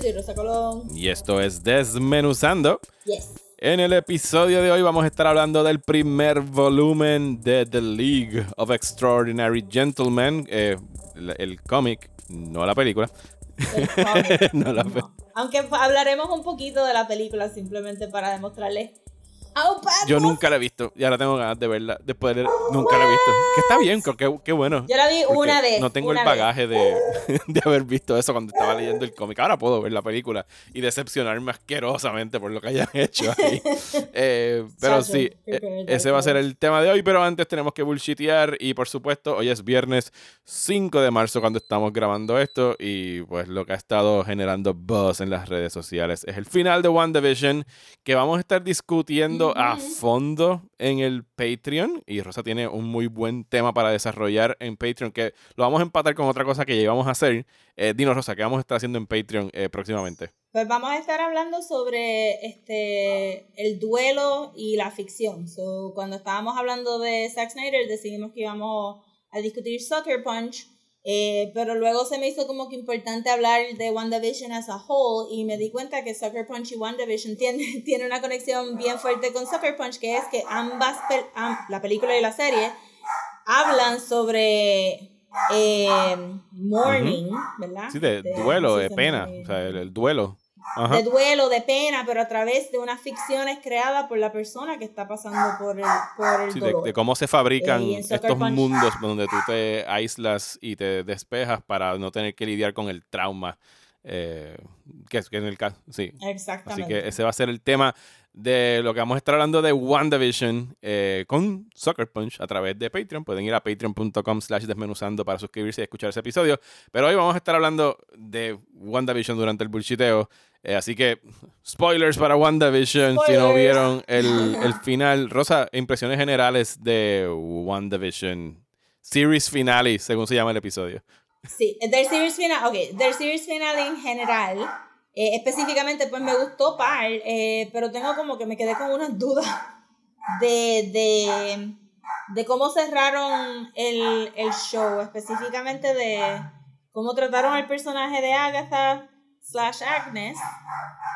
soy Rosa Colón. y esto es Desmenuzando. Yes. En el episodio de hoy vamos a estar hablando del primer volumen de The League of Extraordinary Gentlemen, eh, el, el cómic, no la película. El cómic. No la No. Aunque hablaremos un poquito de la película simplemente para demostrarles Yo nunca la he visto y ahora tengo ganas de verla. Después de nunca la he visto. Que está bien, creo que qué bueno. Yo la vi una vez. No tengo el bagaje de, de haber visto eso cuando estaba leyendo el cómic. Ahora puedo ver la película y decepcionarme asquerosamente por lo que hayan hecho ahí. Eh, pero sí, qué eh, ese va a ser el tema de hoy. Pero antes tenemos que bullshitear. Y por supuesto, hoy es viernes 5 de marzo cuando estamos grabando esto. Y pues lo que ha estado generando buzz en las redes sociales es el final de WandaVision que vamos a estar discutiendo a fondo en el Patreon. Y Rosa tiene un muy buen tema para desarrollar en Patreon que lo vamos a empatar con otra cosa que ya íbamos a hacer. Eh, dinos, Rosa, ¿qué vamos a estar haciendo en Patreon eh, próximamente? Pues vamos a estar hablando sobre este el duelo y la ficción. So, cuando estábamos hablando de Zack Snyder, decidimos que íbamos a discutir Sucker Punch. Eh, pero luego se me hizo como que importante hablar de WandaVision as a whole y me di cuenta que Sucker Punch y WandaVision tienen tiene una conexión bien fuerte con Sucker Punch, que es que ambas, pel- am- la película y la serie, hablan sobre eh, mourning, ¿verdad? Sí, de De- duelo, de se pena. O sea, el, el duelo. Ajá. de duelo, de pena, pero a través de unas ficciones creadas por la persona que está pasando por el, por el Sí, de, dolor. de cómo se fabrican Eh, estos Punch- mundos donde tú te aíslas y te despejas para no tener que lidiar con el trauma. eh, que es que en el caso, sí. Así Exactamente. que ese va a ser el tema de lo que vamos a estar hablando de WandaVision eh, con Sucker Punch a través de Patreon. Pueden ir a patreon.com slash desmenuzando para suscribirse y escuchar ese episodio. Pero hoy vamos a estar hablando de WandaVision durante el bullshiteo. Eh, así que, spoilers para WandaVision. Si no Spoilers. vieron el, el final. Rosa, impresiones generales de WandaVision. Series finale, según se llama el episodio. Sí, del series final, ok, del series final en general, eh, específicamente pues me gustó par, eh, pero tengo como que me quedé con unas dudas de, de, de cómo cerraron el, el show, específicamente de cómo trataron al personaje de Agatha slash Agnes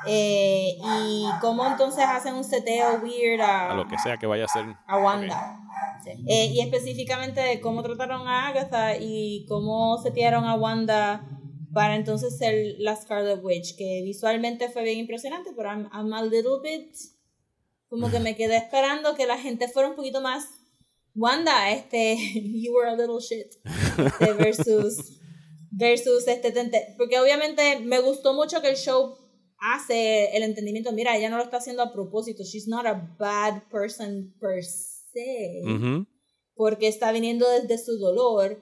eh, y cómo entonces hacen un seteo weird A lo que sea que vaya a ser. a Wanda. Sí. Eh, y específicamente de cómo trataron a Agatha y cómo setearon a Wanda para entonces ser la Scarlet Witch, que visualmente fue bien impresionante, pero I'm, I'm a little bit como que me quedé esperando que la gente fuera un poquito más Wanda, este, you were a little shit, este, versus, versus este, tente- porque obviamente me gustó mucho que el show hace el entendimiento, mira, ella no lo está haciendo a propósito, she's not a bad person per se, porque está viniendo desde su dolor,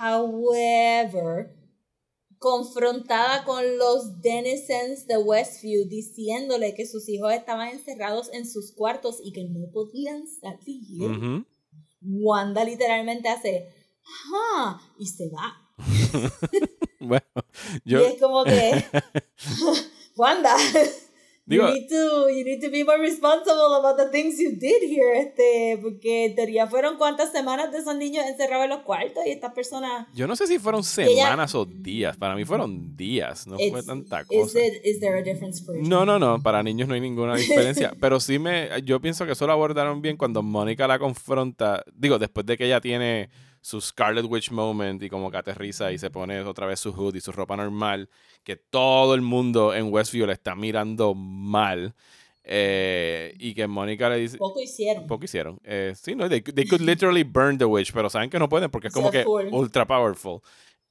however, confrontada con los denizens de Westview diciéndole que sus hijos estaban encerrados en sus cuartos y que no podían salir. Wanda literalmente hace, ajá, y se va. Bueno, yo. Y es como que, Wanda, Digo- you, need to, you need to be more responsible about the things you did here, este, porque en teoría fueron cuántas semanas de esos niños encerrados en los cuartos y estas personas... Yo no sé si fueron ella- semanas o días. Para mí fueron días. No fue tanta Is, cosa. it, is there a difference for? No, no, no. Para niños no hay ninguna diferencia. Pero sí me. Yo pienso que eso lo abordaron bien cuando Mónica la confronta. Digo, después de que ella tiene su Scarlet Witch moment y como que aterriza y se pone otra vez su hood y su ropa normal. Que todo el mundo en Westview le está mirando mal. eh, y que Mónica le dice. Poco hicieron. Poco hicieron. Eh, sí, no, they, they could literally burn the witch, pero saben que no pueden porque es como que ultra powerful.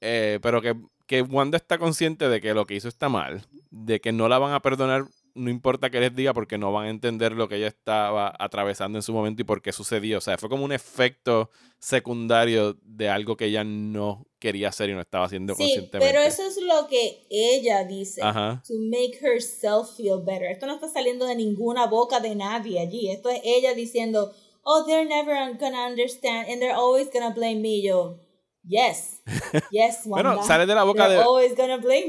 Eh, pero que, que Wanda está consciente de que lo que hizo está mal, de que no la van a perdonar no importa qué les diga porque no van a entender lo que ella estaba atravesando en su momento y por qué sucedió. O sea, fue como un efecto secundario de algo que ella no quería hacer y no estaba haciendo Sí, conscientemente. pero eso es lo que ella dice. Ajá. To make herself feel better. Esto no está saliendo de ninguna boca de nadie allí. Esto es ella diciendo, oh, they're never gonna understand and they're always gonna blame me. Yo, yes. Yes, Wanda. Bueno, sale de la boca They're de-.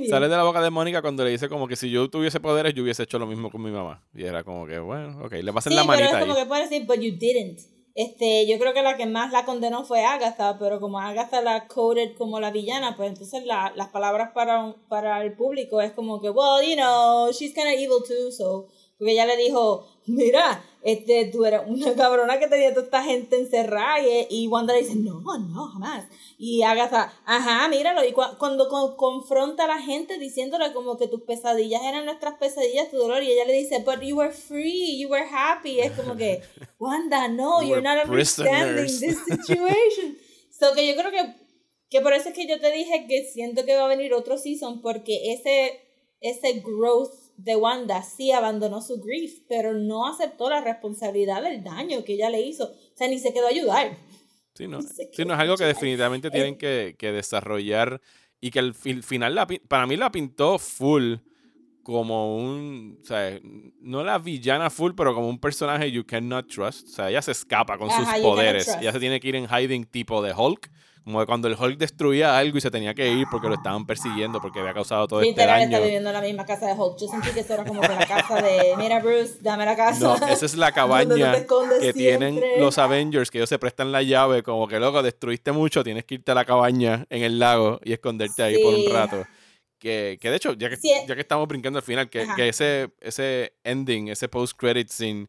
Sale de la boca de Mónica cuando le dice como que si yo tuviese poderes yo hubiese hecho lo mismo con mi mamá. Y era como que, bueno, ok, le pasan Sí, la pero manita es como ahí. que puede decir, but you didn't. Este, yo creo que la que más la condenó fue Agatha, pero como Agatha la coded como la villana, pues entonces la, las palabras para, un- para el público es como que, well, you know, she's kind of evil too, so. Porque ella le dijo, mira, este, tú eres una cabrona que tenía toda esta gente encerrada. Y, y Wanda le dice, no, no, jamás. Y Agatha, ajá, míralo. Y cua- cuando con- confronta a la gente diciéndole como que tus pesadillas eran nuestras pesadillas, tu dolor, y ella le dice, but you were free, you were happy. Es como que, Wanda, no, you're not understanding prisoners. this situation. so que yo creo que, que por eso es que yo te dije que siento que va a venir otro season, porque ese, ese growth de Wanda sí abandonó su grief, pero no aceptó la responsabilidad del daño que ella le hizo. O sea, ni se quedó a ayudar. Sí, no, sí, no es algo que definitivamente tienen que, que desarrollar y que al fi- final la para mí la pintó full como un, o sea, no la villana full, pero como un personaje you cannot trust. O sea, ella se escapa con Ajá, sus poderes. Ella se tiene que ir en hiding tipo de Hulk. Como cuando el Hulk destruía algo y se tenía que ir porque lo estaban persiguiendo porque había causado todo este Literal está daño. viviendo en la misma casa de Hulk. Yo sentí que eso era como que la casa de, mira Bruce, dame la casa. No, esa es la cabaña que tienen los Avengers, que ellos se prestan la llave, como que loco, destruiste mucho, tienes que irte a la cabaña en el lago y esconderte ahí por un rato. Que, que de hecho, ya que, Sí. ya que estamos brincando al final, que, que ese, ese ending, ese post-credit scene,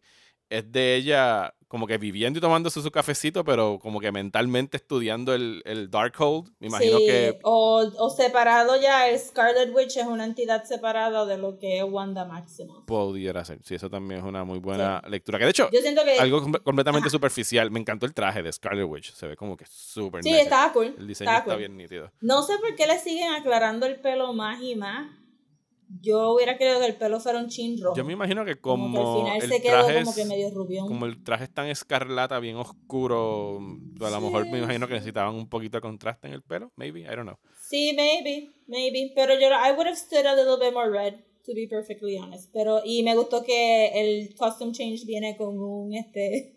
es de ella como que viviendo y tomándose su cafecito, pero como que mentalmente estudiando el, el Darkhold. Me imagino Sí, que o, o separado ya, el Scarlet Witch es una entidad separada de lo que es Wanda Maximoff. pudiera ser. Sí, eso también es una muy buena lectura. Que de hecho, Yo siento que algo com- completamente superficial. Me encantó el traje de Scarlet Witch. Se ve como que súper sí, nice. estaba cool. El diseño estaba está cool. bien nítido. No sé por qué le siguen aclarando el pelo más y más. Yo hubiera querido que el pelo fuera un chin rojo. Yo me imagino que como, como, que al final el se quedó traje como es- que medio rubión. como el traje es tan escarlata, bien oscuro, a lo mejor me imagino que necesitaban un poquito de contraste en el pelo, maybe, I don't know. Sí, maybe, maybe. Pero yo, I would have stood a little bit more red, to be perfectly honest. Pero, y me gustó que el costume change viene con un, este,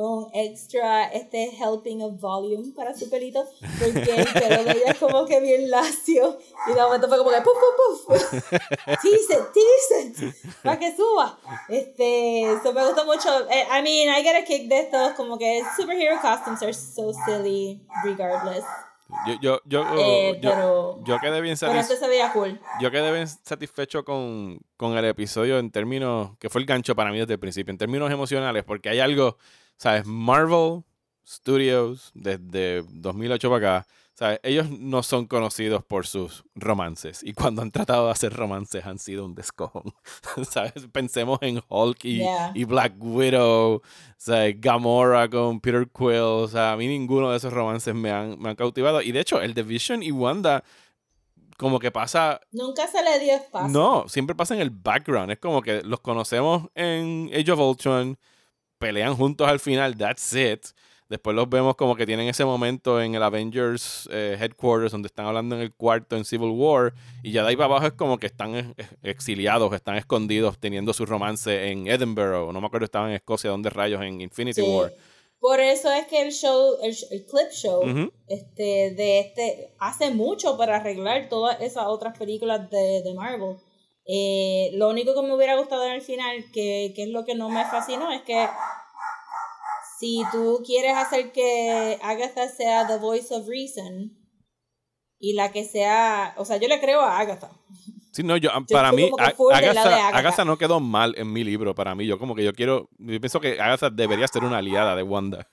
un extra, este, helping of volume para su pelito. Porque el pelo de ella es como que bien lacio. Y de momento fue como que, puf, puf, puf. tease it, tease it. Para que suba. Este, eso me gustó mucho. Eh, I mean, I get a kick de estos, como que superhero costumes are so silly, regardless. Yo, yo, yo, Eh, yo, pero- yo quedé bien este satis- se veía cool. yo quedé bien satisfecho con, con el episodio en términos, que fue el gancho para mí desde el principio, en términos emocionales, porque hay algo, ¿sabes? Marvel Studios, desde 2008 para acá, ¿sabes? Ellos no son conocidos por sus romances, y cuando han tratado de hacer romances han sido un descojón, ¿sabes? Pensemos en Hulk y, Yeah. y Black Widow, ¿sabes? Gamora con Peter Quill, o sea, a mí ninguno de esos romances me han, me han cautivado, y de hecho, el de Vision y Wanda como que pasa Nunca se le dio espacio. no, siempre pasa en el background. Es como que los conocemos en Age of Ultron, pelean juntos al final, that's it. Después los vemos como que tienen ese momento en el Avengers eh, Headquarters donde están hablando en el cuarto en Civil War y ya de ahí para abajo es como que están eh, exiliados, están escondidos teniendo su romance en Edinburgh, no me acuerdo, estaban en Escocia, donde rayos, en Infinity Sí. War. Por eso es que el show, el, clip show, este, de este, hace mucho para arreglar todas esas otras películas de, de Marvel. Eh, lo único que me hubiera gustado en el final, que, que es lo que no me fascinó, es que si tú quieres hacer que Agatha sea the voice of reason y la que sea, o sea, yo le creo a Agatha. Sí, no, yo, Yo para mí, Agatha, Agatha. Agatha no quedó mal en mi libro, para mí. Yo como que yo quiero, yo pienso que Agatha debería ser una aliada de Wanda.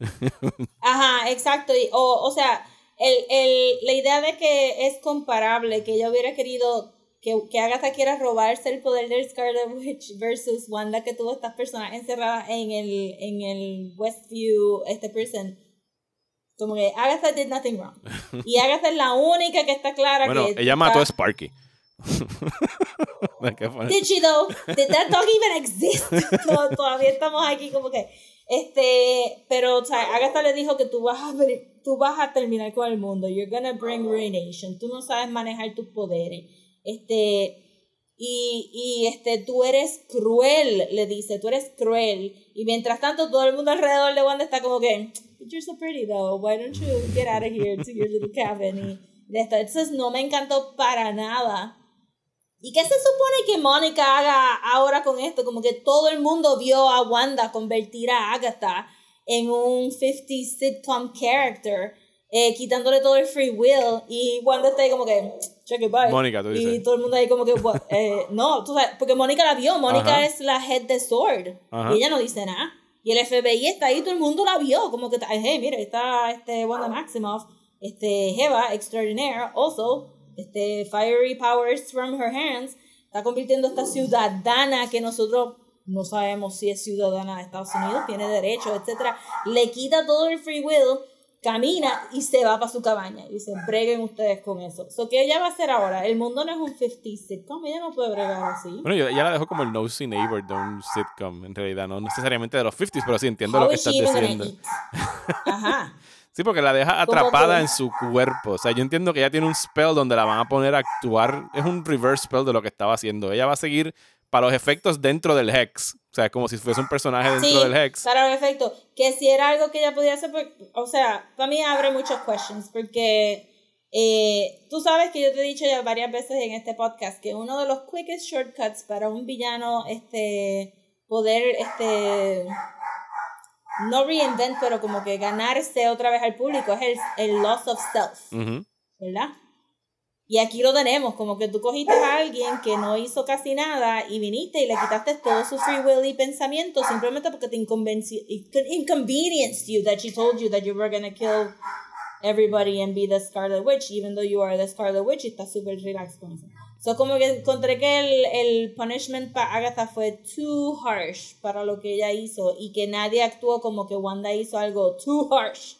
Ajá, exacto. Y, o, o sea, el, el, la idea de que es comparable, que ella hubiera querido que, que Agatha quiera robarse el poder del Scarlet Witch versus Wanda que tuvo estas personas encerradas en el, en el Westview este prison. Como que Agatha did nothing wrong. Y Agatha es la única que está clara Bueno, que ella mató a Sparky. Did she though? Did that dog even exist? To- Todavía estamos aquí como que este, pero o sea, Agatha le dijo que tú vas a tú vas a terminar con el mundo. You're gonna bring ruination. Tú no sabes manejar tus poderes. Este y, y este tú eres cruel, le dice, tú eres cruel. Y mientras tanto todo el mundo alrededor de Wanda está como que you're so pretty though. Why don't you get out of here to your little cabin? Y de esto. Entonces no me encantó para nada. ¿Y qué se supone que Mónica haga ahora con esto? Como que todo el mundo vio a Wanda convertir a Agatha en un 50 sitcom character, eh, quitándole todo el free will, y Wanda está ahí como que, check it, bye. Mónica, tú Y dices. todo el mundo ahí como que? Eh, no, tú sabes, porque Mónica la vio, Mónica es la head de Sword, Ajá. y ella no dice nada. Y el FBI está ahí, todo el mundo la vio, como que, hey, mira, está este Wanda Maximoff, este Jeva, extraordinaire, also, este fiery powers from her hands, está convirtiendo a esta ciudadana que nosotros no sabemos si es ciudadana de Estados Unidos, tiene derechos, etcétera, le quita todo el free will, camina y se va para su cabaña. Y dice, breguen ustedes con eso. So, ¿Qué ella va a hacer ahora? El mundo no es un 50 sitcom, ella no puede bregar así. Bueno, yo ya la dejo como el nosy neighbor de un sitcom, en realidad, no necesariamente de los 50s, pero sí entiendo How lo que estás diciendo. Ajá. Sí, porque la deja atrapada en su cuerpo. O sea, yo entiendo que ella tiene un spell donde la van a poner a actuar. Es un reverse spell de lo que estaba haciendo. Ella va a seguir para los efectos dentro del Hex. O sea, como si fuese un personaje dentro Sí, del Hex. para efecto. Que si era algo que ella podía hacer, o sea, para mí abre muchos questions, porque eh, tú sabes que yo te he dicho ya varias veces en este podcast que uno de los quickest shortcuts para un villano, este, poder, este, no reinvent, pero como que ganarse otra vez al público es el, el loss of self. Ujú. ¿verdad? Y aquí lo tenemos, como que tú cogiste a alguien que no hizo casi nada y viniste y le quitaste todo su free will y pensamiento simplemente porque te inconvenienced you that she told you that you were gonna kill everybody and be the Scarlet Witch, even though you are the Scarlet Witch y estás súper relaxed con eso. So como que encontré que el, el punishment para Agatha fue too harsh para lo que ella hizo y que nadie actuó como que Wanda hizo algo too harsh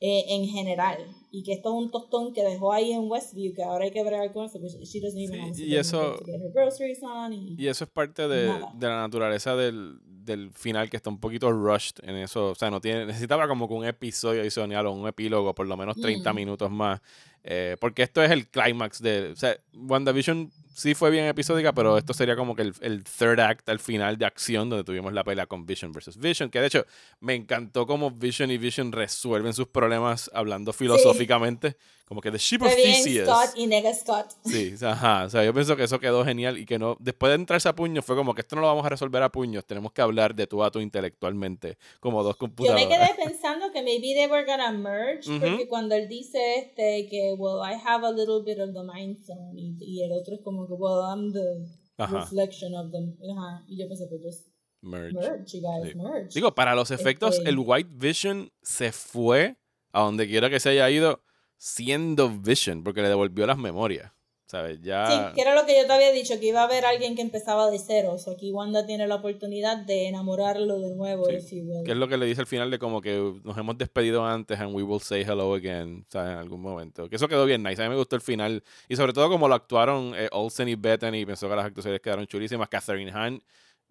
eh, en general. Y que esto es un tostón que dejó ahí en Westview, que ahora hay que bregar con eso, she doesn't even Sí, y eso- to get her groceries on. Y, Y eso es parte de, de la naturaleza del, del final, que está un poquito rushed en eso. O sea, no tiene, necesitaba como que un episodio adicional o un epílogo, por lo menos 30 Mm. minutos más. eh, porque esto es el clímax de. O sea, WandaVision sí fue bien episódica, pero esto sería como que el, el third act, al final de acción, donde tuvimos la pelea con Vision versus Vision. Que de hecho, me encantó cómo Vision y Vision resuelven sus problemas hablando filosóficamente. Como que The Ship of bien Theseus. Scott y Nega Scott. Sí, ajá. O sea, yo pienso que eso quedó genial y que no. Después de entrarse a puños, fue como que esto no lo vamos a resolver a puños. Tenemos que hablar de tú a tú intelectualmente, como dos Yo me computadoras. quedé pensando que maybe they were gonna merge, Ujú. porque cuando él dice este que, well, I have a little bit of the mind zone, y, y el otro es como well, I'm the Ajá. reflection of them. Ajá. Y yo pensé, pues just Merge. merge, you guys, Sí. merge. Digo, para los efectos, Este- el White Vision se fue a donde quiera que se haya ido siendo Vision, porque le devolvió las memorias. ¿Sabes? Ya. Sí, que era lo que yo te había dicho, que iba a haber alguien que empezaba de cero. O sea, aquí Wanda tiene la oportunidad de enamorarlo de nuevo, Sí. Que es lo que le dice al final de como que nos hemos despedido antes and we will say hello again, ¿sabes? En algún momento. Que eso quedó bien nice. A mí me gustó el final. Y sobre todo como lo actuaron eh, Olsen y Bethany. Pensó que las actuaciones quedaron chulísimas. Catherine Hahn,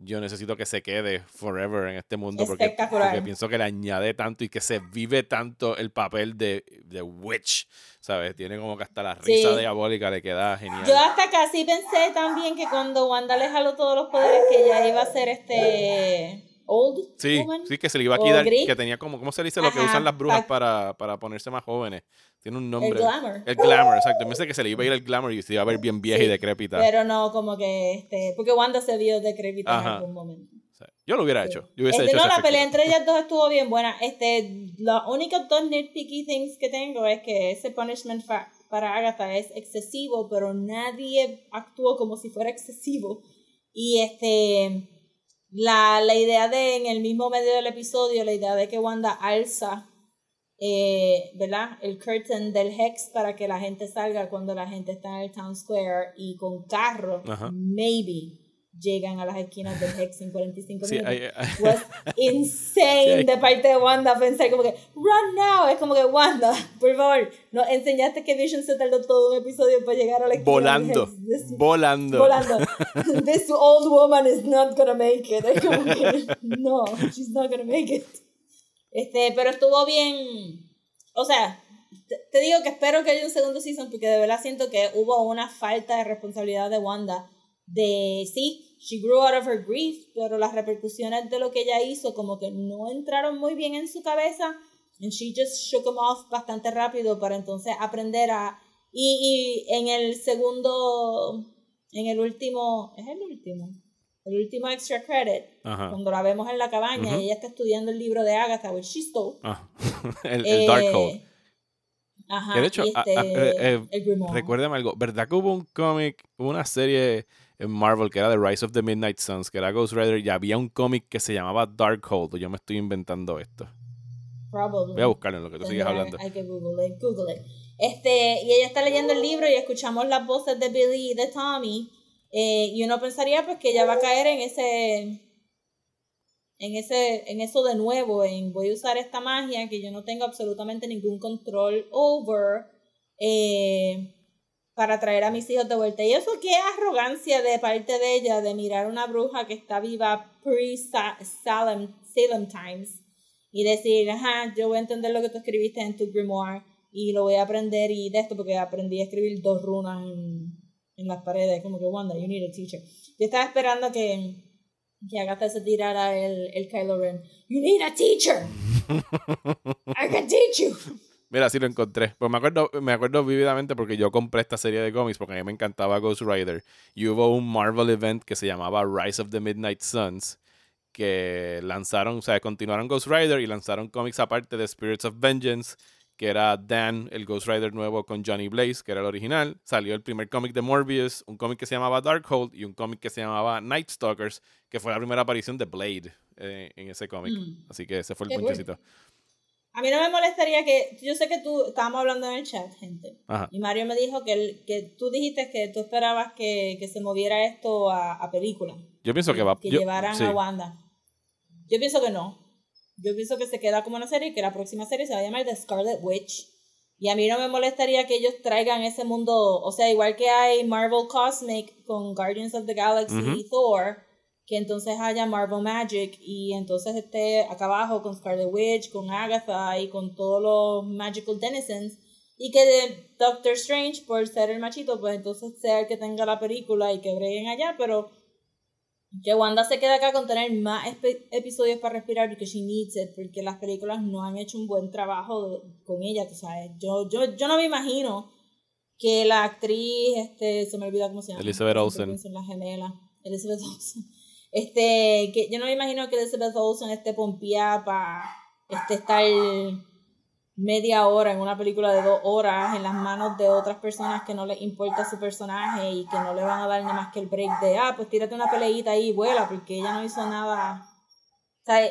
yo necesito que se quede forever en este mundo. Porque, porque pienso que le añade tanto y que se vive tanto el papel de, de Witch, ¿sabes? Tiene como que hasta la risa Sí. diabólica le queda genial. Yo hasta casi pensé también que cuando Wanda le jaló todos los poderes, que ella iba a ser este. Old Sí, woman. sí, que se le iba a quitar, que tenía como, ¿cómo se dice? Lo que Ajá, usan las brujas pa- para, para ponerse más jóvenes. Tiene un nombre. El glamour. El glamour, exacto. Yo pensé que se le iba a ir el glamour y se iba a ver bien vieja y Sí, decrépita. Pero no, como que. este Porque Wanda se vio decrépita en Ajá. algún momento. Yo lo hubiera hecho. Yo hubiese Este, hecho no, la pelea entre ellas dos estuvo bien buena. Este, los únicos dos nitpicky things que tengo es que ese punishment para Agatha es excesivo, pero nadie actuó como si fuera excesivo. Y este, la, la idea de, en el mismo medio del episodio, la idea de que Wanda alza, eh, ¿verdad? El curtain del Hex para que la gente salga cuando la gente está en el Town Square y con carro, Ajá. maybe. Llegan a las esquinas del Hex en 45 Sí, minutos. hay- hay- was insane Sí, de parte de Wanda. Pensar como que run now es como que Wanda por favor nos enseñaste que Vision se tardó todo un episodio para llegar a la esquina del volando, Hex. This- volando. volando. This old woman is not gonna make it. Es como que no she's not gonna make it este pero estuvo bien. O sea te, te digo que espero que haya un segundo season porque de verdad siento que hubo una falta de responsabilidad de Wanda de sí, she grew out of her grief, pero las repercusiones de lo que ella hizo como que no entraron muy bien en su cabeza and she just shook them off bastante rápido para entonces aprender a y, y en el segundo en el último, es el último el último extra credit Ajá. cuando la vemos en la cabaña Ujú. y ella está estudiando el libro de Agatha which she stole Ah, el, el Darkhold. Eh, Ajá, Que de hecho, a- este, a- eh, eh. Recuérdame algo, ¿verdad que hubo un cómic, una serie en Marvel que era The Rise of the Midnight Suns, que era Ghost Rider, y había un cómic que se llamaba Darkhold, yo me estoy inventando esto. Probably. Voy a buscarlo en lo que tú sigues hablando. Hay que Google it, Google it. Este, y ella está leyendo el libro y escuchamos las voces de Billy y de Tommy. eh, y uno pensaría pues que ella va a caer en ese. En ese. En eso de nuevo. En voy a usar esta magia que yo no tengo absolutamente ningún control over. eh, para traer a mis hijos de vuelta. Y eso qué arrogancia de parte de ella de mirar una bruja que está viva pre-Salem Salem Times y decir, ajá, yo voy a entender lo que tú escribiste en tu grimoire y lo voy a aprender y de esto porque aprendí a escribir dos runas en, en las paredes, como que Wanda, you need a teacher. Yo estaba esperando que, que Agatha se tirara el, el Kylo Ren. You need a teacher. I can teach you. Mira, sí lo encontré. Pues me acuerdo, me acuerdo vívidamente porque yo compré esta serie de cómics porque a mí me encantaba Ghost Rider. Y hubo un Marvel event que se llamaba Rise of the Midnight Suns. Que lanzaron, o sea, continuaron Ghost Rider y lanzaron cómics aparte de Spirits of Vengeance. Que era Dan, el Ghost Rider nuevo con Johnny Blaze, que era el original. Salió el primer cómic de Morbius, un cómic que se llamaba Darkhold y un cómic que se llamaba Night Stalkers, que fue la primera aparición de Blade eh, en ese cómic. Mm. Así que ese fue el ponchecito. A mí no me molestaría que, yo sé que tú, estábamos hablando en el chat, gente, Ajá. y Mario me dijo que, el- que tú dijiste que tú esperabas que, que se moviera esto a, a película. Yo pienso que va. que yo- llevaran sí. a Wanda. Yo pienso que no. Yo pienso que se queda como una serie y que la próxima serie se va a llamar The Scarlet Witch. Y a mí no me molestaría que ellos traigan ese mundo, o sea, igual que hay Marvel Cosmic con Guardians of the Galaxy y Thor, que entonces haya Marvel Magic y entonces esté acá abajo con Scarlet Witch, con Agatha y con todos los Magical Denizens. Y que de Doctor Strange, por ser el machito, pues entonces sea el que tenga la película y que breguen allá, pero que Wanda se quede acá con tener más episodios para respirar porque she needs it, porque las películas no han hecho un buen trabajo de- con ella, tú sabes. Yo, yo, yo no me imagino que la actriz, este, se me olvida cómo se llama. Elizabeth Olsen. pienso en la gemela. Elizabeth Olsen. Este, que yo no me imagino que Elizabeth Olsen esté pompeada para este, estar media hora en una película de dos horas en las manos de otras personas que no les importa su personaje y que no le van a dar nada más que el break de, ah, pues tírate una peleita ahí y vuela, porque ella no hizo nada. O sea,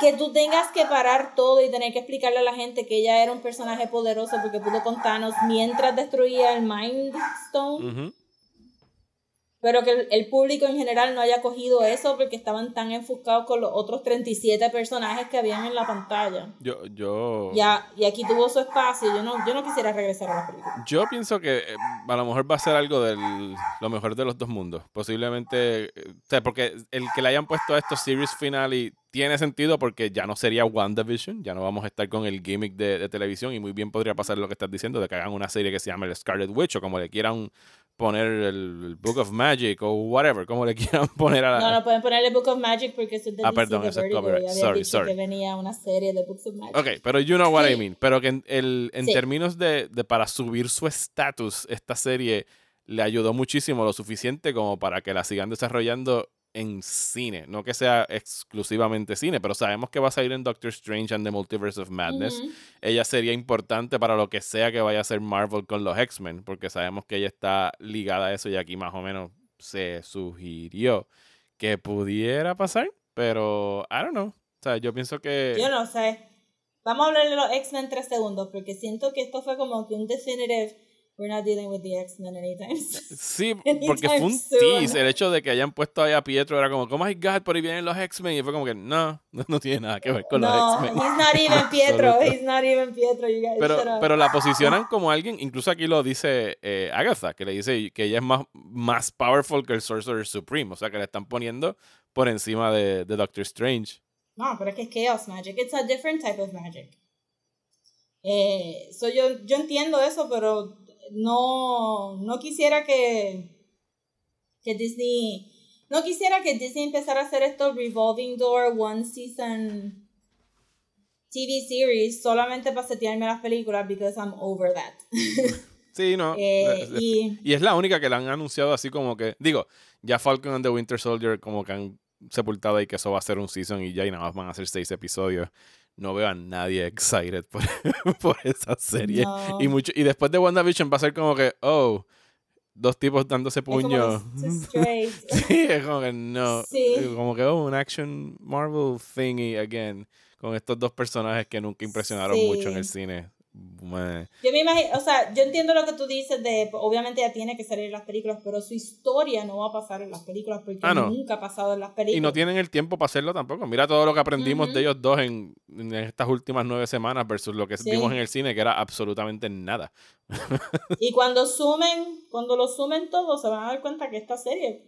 que tú tengas que parar todo y tener que explicarle a la gente que ella era un personaje poderoso porque pudo con Thanos mientras destruía el Mind Stone. Pero que el, el público en general no haya cogido eso porque estaban tan enfocados con los otros 37 personajes que habían en la pantalla. Yo, yo, Ya, y aquí tuvo su espacio. Yo no, yo no quisiera regresar a la película. yo pienso que eh, a lo mejor va a ser algo de lo mejor de los dos mundos. Posiblemente, eh, o sea, porque el que le hayan puesto a esto series finale tiene sentido porque ya no sería WandaVision, ya no vamos a estar con el gimmick de, de televisión y muy bien podría pasar lo que estás diciendo, de que hagan una serie que se llame el Scarlet Witch o como le quieran poner el, Book of Magic o whatever, como le quieran poner a la... No, no pueden ponerle Book of Magic porque eso es de Ah, DC, perdón, eso es copyright. Sorry, sorry. que venía una serie de Books of Magic. Ok, pero you know what I mean. Pero que en, el, en Sí. términos de, de para subir su estatus, esta serie le ayudó muchísimo, lo suficiente como para que la sigan desarrollando en cine. No que sea exclusivamente cine, pero sabemos que va a salir en Doctor Strange and the Multiverse of Madness. Ella sería importante para lo que sea que vaya a hacer Marvel con los X-Men, porque sabemos que ella está ligada a eso y aquí más o menos se sugirió que pudiera pasar, pero I don't know. O sea, yo pienso que... Yo no sé. Vamos a hablar de los X-Men tres segundos porque siento que esto fue como que un definitive. We're not dealing with the X-Men anytime. Sí, porque fue un Anytime tease. El hecho de que hayan puesto ahí a Pietro era como, oh my god, por ahí vienen los X-Men. Y fue como que, no, no, no tiene nada que ver con los No, X-Men. he's not even Pietro. He's not even Pietro. You guys Pero, pero la posicionan como alguien, incluso aquí lo dice eh, Agatha, que le dice que ella es más, más powerful que el Sorcerer Supreme. O sea, que le están poniendo por encima de, de Doctor Strange. No, pero es que es chaos magic. It's a different type of magic. Eh, so yo, yo entiendo eso, pero no, no quisiera que, que Disney, no quisiera que Disney empezara a hacer estos revolving door one season TV series solamente para setearme las películas because I'm over that. Sí, no. Eh, eh, y Y es la única que la han anunciado así como que, digo, ya Falcon and the Winter Soldier como que han sepultado ahí que eso va a ser un season y ya y nada más van a ser seis episodios. No veo a nadie excited por, por esa serie. No. Y mucho y después de WandaVision va a ser como que, oh, dos tipos dándose es como puño. que it's straight. sí, es como que no. Sí. Como que, oh, un action Marvel thingy again. Con estos dos personajes que nunca impresionaron Sí. mucho en el cine. Yo me imagino, o sea, yo entiendo lo que tú dices de, obviamente ya tiene que salir en las películas, pero su historia no va a pasar en las películas porque Ah, no. nunca ha pasado en las películas. Y no tienen el tiempo para hacerlo tampoco. Mira todo lo que aprendimos de ellos dos en, en estas últimas nueve semanas versus lo que Sí. vimos en el cine, que era absolutamente nada. Y cuando sumen, cuando lo sumen todo, se van a dar cuenta que esta serie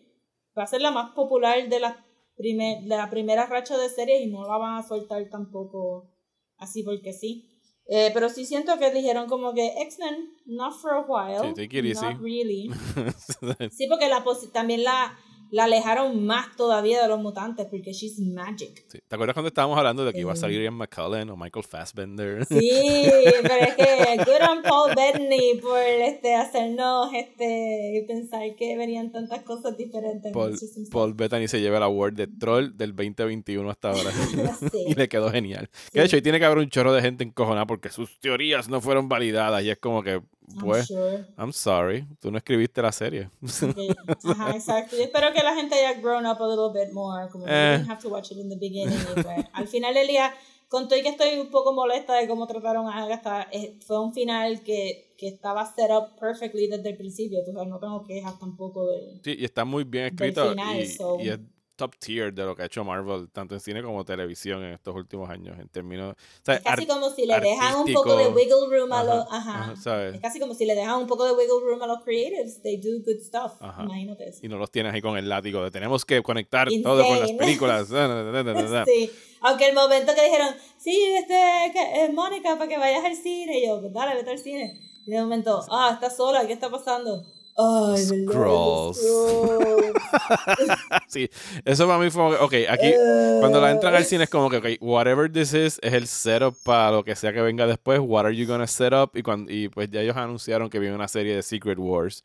va a ser la más popular de la, primer, de la primera racha de series y no la van a soltar tampoco así porque sí. Eh, pero sí siento que dijeron como que X-Men, not for a while. Sí, take it easy. Not really. Sí, porque la posi- también la, la alejaron más todavía de los mutantes porque she's magic. Sí. ¿Te acuerdas cuando estábamos hablando de que iba a Sí. salir Ian McCullen o Michael Fassbender? Sí, pero es que good on Paul Bettany por este hacernos este pensar que venían tantas cosas diferentes. Paul, Paul Bettany se lleva el award de troll del 2021 hasta ahora. Sí. y le quedó genial. Que de hecho, ahí tiene que haber un chorro de gente encojonada porque sus teorías no fueron validadas. Y es como que, I'm pues, sure. I'm sorry, tú no escribiste la serie. Sí. Ajá, exacto. Yo espero que la gente haya grown up a little bit more. Como que Eh. didn't have to watch it in the beginning. y pues, al final del día, con todo y que estoy un poco molesta de cómo trataron a Agatha, eh, fue un final que, que estaba set up perfectly desde el principio. Sabes, no tengo quejas tampoco de... Sí, y está muy bien Del escrito. final, y, so- y es top tier de lo que ha hecho Marvel, tanto en cine como televisión en estos últimos años. En términos. O sea, Es casi como si le dejan un poco de wiggle room a los... Ajá, Ajá. Es casi como si le dejan un poco de wiggle room a los creatives. They do good stuff. Imagínate eso. y no los tienes ahí con el látigo de tenemos que conectar todo con las Insane. películas. Sí, aunque el momento que dijeron, sí, este, eh, Mónica, para que vayas al cine, y yo, pues dale, vete al cine. Y de momento, ah, está sola, ¿qué está pasando? Ay. Scrolls. Sí, eso para mí fue, como que, ok, aquí cuando la entran al cine es como que, ok, whatever this is, es el setup para lo que sea que venga después, what are you gonna set up? Y, cuando, y pues ya ellos anunciaron que viene una serie de Secret Wars.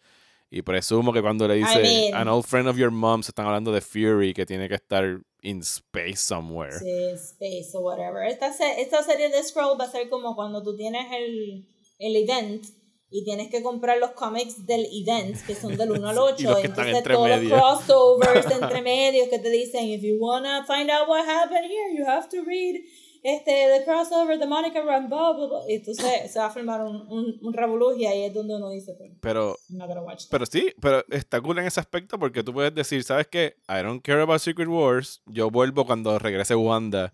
Y presumo que cuando le dice mean- an old friend of your mom, se están hablando de Fury, que tiene que estar in space somewhere. Sí, Space o whatever. Esta, esta serie de Scroll va a ser como cuando tú tienes el, el event y tienes que comprar los cómics del event, que son del 1 al 8. Y los que están entonces todos medio. los crossovers entre medios que te dicen, if you wanna find out what happened here, you have to read este, the crossover de Monica Rambeau. blah, blah. Y entonces se va a formar un, un, un revolú y ahí es donde uno dice, pues, Pero. Pero sí, pero está cool en ese aspecto porque tú puedes decir, ¿sabes qué? I don't care about Secret Wars. Yo vuelvo cuando regrese Wanda.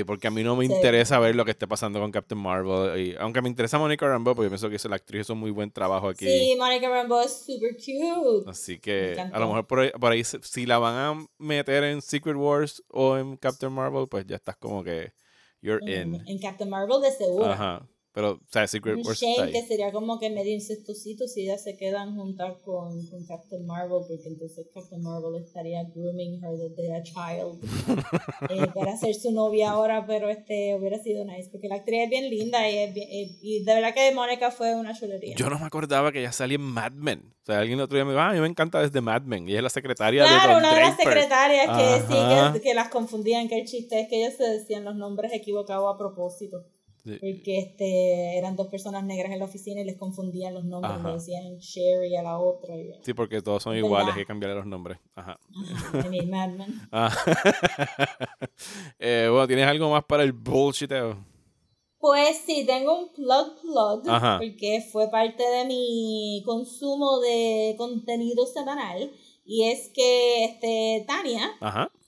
Eh, porque a mí no me Sí. interesa ver lo que esté pasando con Captain Marvel. Y, aunque me interesa Monica Rambeau, porque yo pienso que esa- la actriz hizo un muy buen trabajo aquí. Sí, Monica Rambeau es super cute. Así que a lo mejor por ahí, por ahí si la van a meter en Secret Wars o en Captain Marvel, pues ya estás como que you're En, in. en Captain Marvel de seguro. Ajá. Pero, o sea, Secret Wars ahí. que sería como que medio incestosito si ellas se quedan juntas con, con Captain Marvel, porque entonces Captain Marvel estaría grooming her desde a child eh, para ser su novia ahora, pero este hubiera sido nice, porque la actriz es bien linda y, es bien- eh, y de verdad que Mónica fue una chulería. Yo no me acordaba que ella salía en Mad Men. O sea, alguien el otro día me dijo, ah, a mí me encanta desde Mad Men. Y ella es la secretaria de Claro, una de las Draper. secretarias que sí, que, que las confundían, que el chiste es que ellos se decían los nombres equivocados a propósito. Sí. Porque este, eran dos personas negras en la oficina y les confundían los nombres, Ajá. le decían Sherry a la otra. Y, Sí, porque todos son Es iguales, hay que cambiarle los nombres. Ajá. Ajá, I mean, Men. Eh, bueno, ¿tienes algo más para el bullshiteo? Pues sí, tengo un plug plug, Ajá. porque fue parte de mi consumo de contenido semanal. Y es que este, Tania,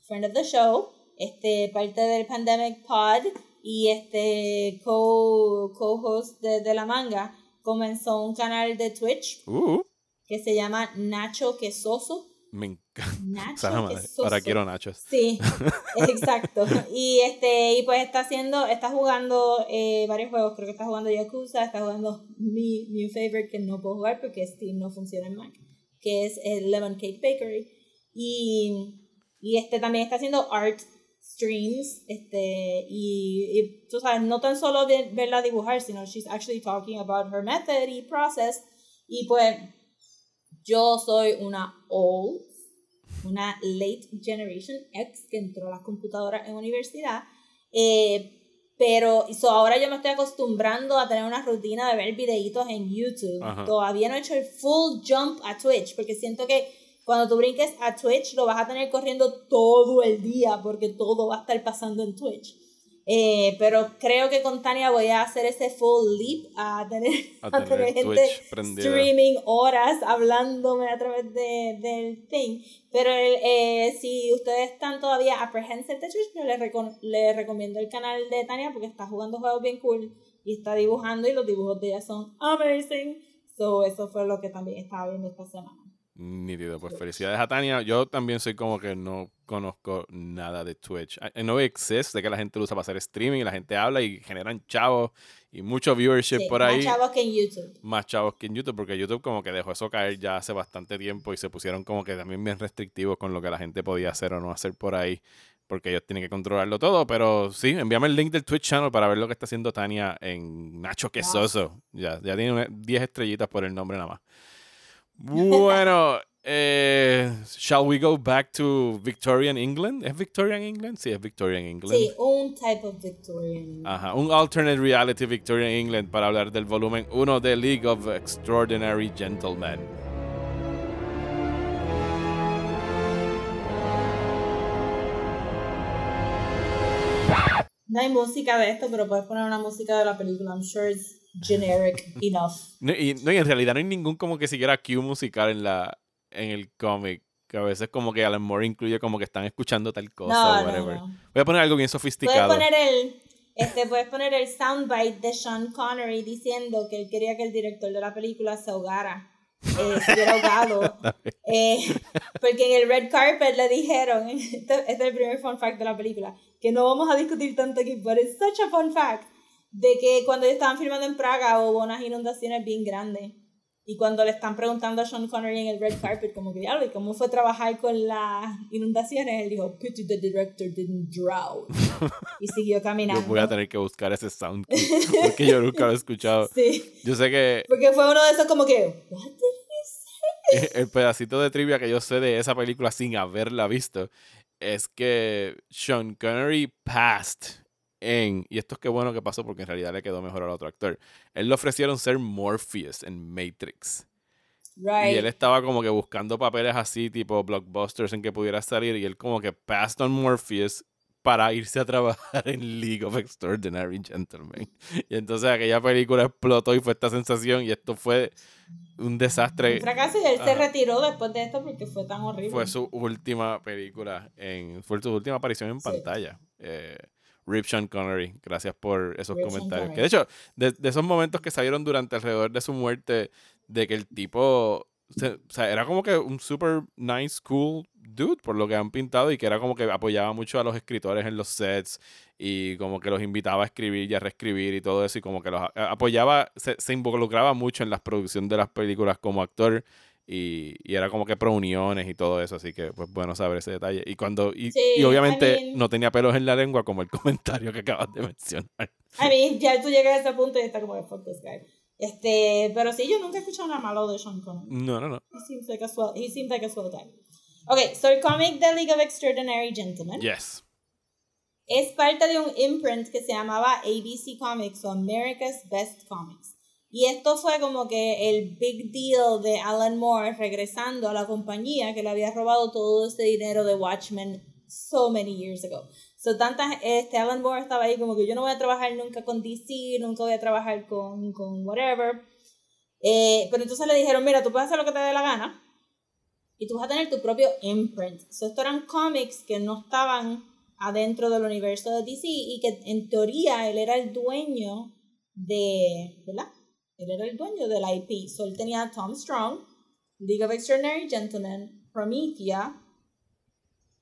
friend of the show, este, parte del Pandemic Pod y este co- co-host de, de la manga, comenzó un canal de Twitch Uh, que se llama Nacho Quesoso. me encanta. Nacho. Ahora quiero nachos. Sí, exacto. Y este, y pues está haciendo, está jugando eh, varios juegos. Creo que está jugando Yakuza, está jugando mi new favorite que no puedo jugar porque Steam no funciona en Mac, que es el Lemon Cake Bakery. Y, y este también está haciendo art streams, este, y, y tú sabes, no tan solo ver- verla dibujar, sino she's actually talking about her method y process. Y pues yo soy una old una late generation X que entró a las computadoras en universidad. Eh, pero so ahora yo me estoy acostumbrando a tener una rutina de ver videitos en YouTube. Ajá. Todavía no he hecho el full jump a Twitch porque siento que cuando tú brinques a Twitch lo vas a tener corriendo todo el día porque todo va a estar pasando en Twitch. Eh, pero creo que con Tania voy a hacer ese full leap a tener, A a tener tener gente streaming horas hablándome a través de, del thing. Pero el, eh, si ustedes están todavía apprehensive de Twitch, yo les, recom- les recomiendo el canal de Tania porque está jugando juegos bien cool y está dibujando y los dibujos de ella son amazing. So, eso fue lo que también estaba viendo esta semana. Nítido, pues felicidades a Tania. Yo también soy como que no conozco nada de Twitch. I know it exists, de que la gente lo usa para hacer streaming y la gente habla y generan chavos y mucho viewership Sí, por más ahí. chavos que en YouTube. Más chavos que en YouTube, porque YouTube como que dejó eso caer ya hace bastante tiempo y se pusieron como que también bien restrictivos con lo que la gente podía hacer o no hacer por ahí, porque ellos tienen que controlarlo todo. Pero sí, envíame el link del Twitch channel para ver lo que está haciendo Tania en Nacho Quesoso. Ya, ya tiene una- 10 estrellitas por el nombre nada más. Bueno, eh, shall we go back to Victorian England? ¿Es Victorian England? Sí, es Victorian England. Sí, un type of Victorian. Ajá, un alternate reality Victorian England para hablar del volumen 1 de League of Extraordinary Gentlemen. No hay música de esto, pero puedes poner una música de la película. I'm sure it's generic enough. No, y, no, y en realidad no hay ningún como que siquiera cue musical en la en el cómic. Que a veces como que Alan Moore incluye como que están escuchando tal cosa No, o whatever. no. Voy a poner algo bien Puedes sofisticado. poner el este puedes poner el soundbite de Sean Connery diciendo que él quería que el director de la película se ahogara. Eh, se hubiera ahogado. Eh, porque en el red carpet le dijeron, este, este es el primer fun fact de la película, que no vamos a discutir tanto aquí, pero es such a fun fact, de que cuando ellos estaban filmando en Praga hubo unas inundaciones bien grandes. Y cuando le están preguntando a Sean Connery en el red carpet, como que, ¿y cómo fue trabajar con las inundaciones? Él dijo, pity the director didn't drown. Y siguió caminando. Yo voy a tener que buscar ese sound porque yo nunca lo he escuchado. Sí, Yo sé que porque fue uno de esos como que, what did he say? el pedacito de trivia que yo sé de esa película sin haberla visto es que Sean Connery passed en, y esto es que bueno que pasó porque en realidad le quedó mejor al otro actor. Él le ofrecieron ser Morpheus en Matrix. Right. Y él estaba como que buscando papeles así, tipo blockbusters en que pudiera salir. Y él como que passed on Morpheus para irse a trabajar en League of Extraordinary Gentlemen. Y entonces aquella película explotó y fue esta sensación. Y esto fue un desastre. Un fracaso y él se retiró después de esto porque fue tan horrible. Fue su última película, en, fue su última aparición en Sí. pantalla. Eh, Rip Sean Connery, gracias por esos Rip comentarios. Que de hecho, de, de esos momentos que salieron durante alrededor de su muerte, de que el tipo, se- o sea, era como que un super nice, cool dude, por lo que han pintado, y que era como que apoyaba mucho a los escritores en los sets, y como que los invitaba a escribir y a reescribir y todo eso, y como que los apoyaba, se, se involucraba mucho en la producción de las películas como actor. Y, y era como que pro uniones y todo eso, así que pues bueno saber ese detalle. Y cuando, y, Sí, y I obviamente mean- no tenía pelos en la lengua como el comentario que acabas de mencionar. I mean, ya tú llegas a ese punto y está como, fuck this guy. Este, pero sí, yo nunca he escuchado nada malo de Sean Connery. No, no, no. He seems like a swell, he seems like a swell guy. Okay, so el cómic The League of Extraordinary Gentlemen Yes. es parte de un imprint que se llamaba ABC Comics o America's Best Comics. Y esto fue como que el big deal de Alan Moore regresando a la compañía que le había robado todo este dinero de Watchmen so many years ago. So, tanta, este, Alan Moore estaba ahí como que yo no voy a trabajar nunca con DC, nunca voy a trabajar con, con whatever. Eh, pero entonces le dijeron, mira, tú puedes hacer lo que te dé la gana y tú vas a tener tu propio imprint. So, estos eran cómics que no estaban adentro del universo de DC y que en teoría él era el dueño de, ¿verdad? Él era el dueño del IP. So, él tenía Tom Strong, League of Extraordinary Gentlemen, Promethea,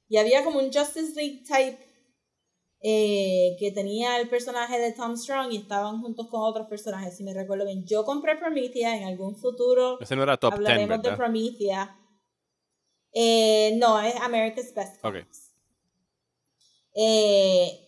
y había como un Justice League type eh, que tenía el personaje de Tom Strong y estaban juntos con otros personajes, si me recuerdo bien. Yo compré Promethea, en algún futuro Ese no era top 10, hablaremos de ¿verdad? Promethea. Eh, no, es America's Best Ok. Comics. Eh,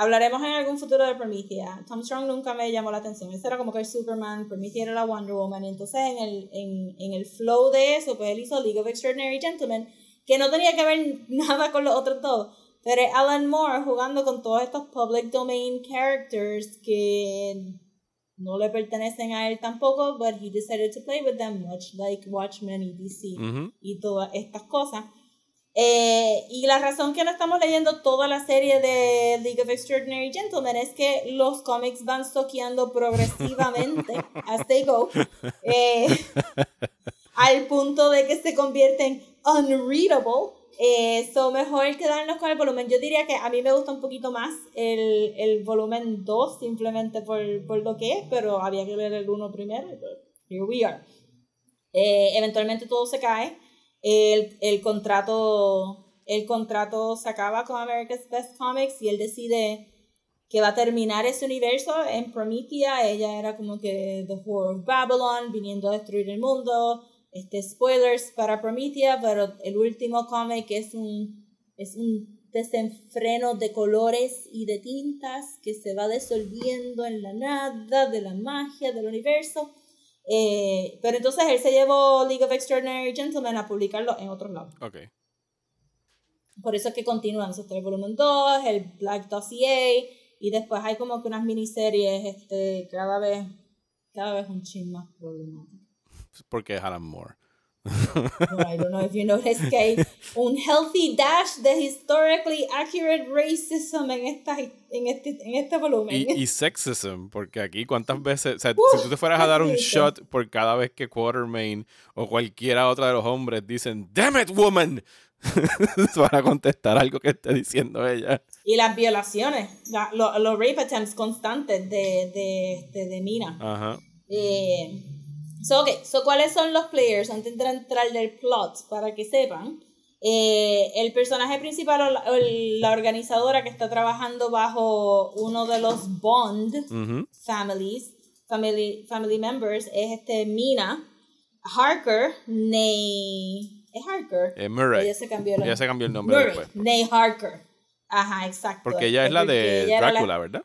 hablaremos en algún futuro de Promethea. Tom Strong nunca me llamó la atención. Ese era como que el Superman, Promethea era la Wonder Woman. Y entonces en el, en, en el flow de eso, pues él hizo League of Extraordinary Gentlemen, que no tenía que ver nada con los otros dos. Pero es Alan Moore jugando con todos estos public domain characters que no le pertenecen a él tampoco, but he decided to play with them, much like Watchmen y DC Ujú. y todas estas cosas. Eh, y la razón que no estamos leyendo toda la serie de League of Extraordinary Gentlemen es que los cómics van stoqueando progresivamente as they go, eh, al punto de que se convierten unreadable. Eh, so mejor quedarnos con el volumen. Yo diría que a mí me gusta un poquito más el, el volumen 2, simplemente por, por lo que es, pero había que leer el 1 primero. but Here we are. Eh, eventualmente todo se cae. El, el contrato el contrato se acaba con America's Best Comics y él decide que va a terminar ese universo en Promethea. Ella era como que The Whore of Babylon, viniendo a destruir el mundo. Este, spoilers para Promethea, pero el último cómic es un, es un desenfreno de colores y de tintas que se va disolviendo en la nada de la magia del universo. Eh, pero entonces él se llevó League of Extraordinary Gentlemen a publicarlo en otros lados. Ok. Por eso es que continúan. Eso está el volumen 2, el Black Dossier, y después hay como que unas miniseries este, cada vez, cada vez un chin más problemático. Porque es Alan Moore. But I don't know if you noticed que hay un healthy dash de historically accurate racism en, esta, en, este, en este volumen. Y, y sexism, porque aquí cuántas veces, o sea, si tú te fueras a dar un shot por cada vez que Quartermain o cualquiera otra de los hombres dicen, damn it, woman, van a contestar algo que esté diciendo ella. Y las violaciones, la- lo- los rape attempts constantes de, de, de, de Mina. Ajá. Eh, so, okay, so, ¿cuáles son los players? Antes de entrar del plot, para que sepan. Eh, el personaje principal o la, o la organizadora que está trabajando bajo uno de los Bond Ujú. families, family, family members, es este Mina Harker, Ney. ¿Es Harker? Eh, Murray. Ella se cambió el Ella se cambió el nombre Murray, después. Ney Harker. Ajá, exacto. Porque ella es la de era la- Drácula, ¿verdad?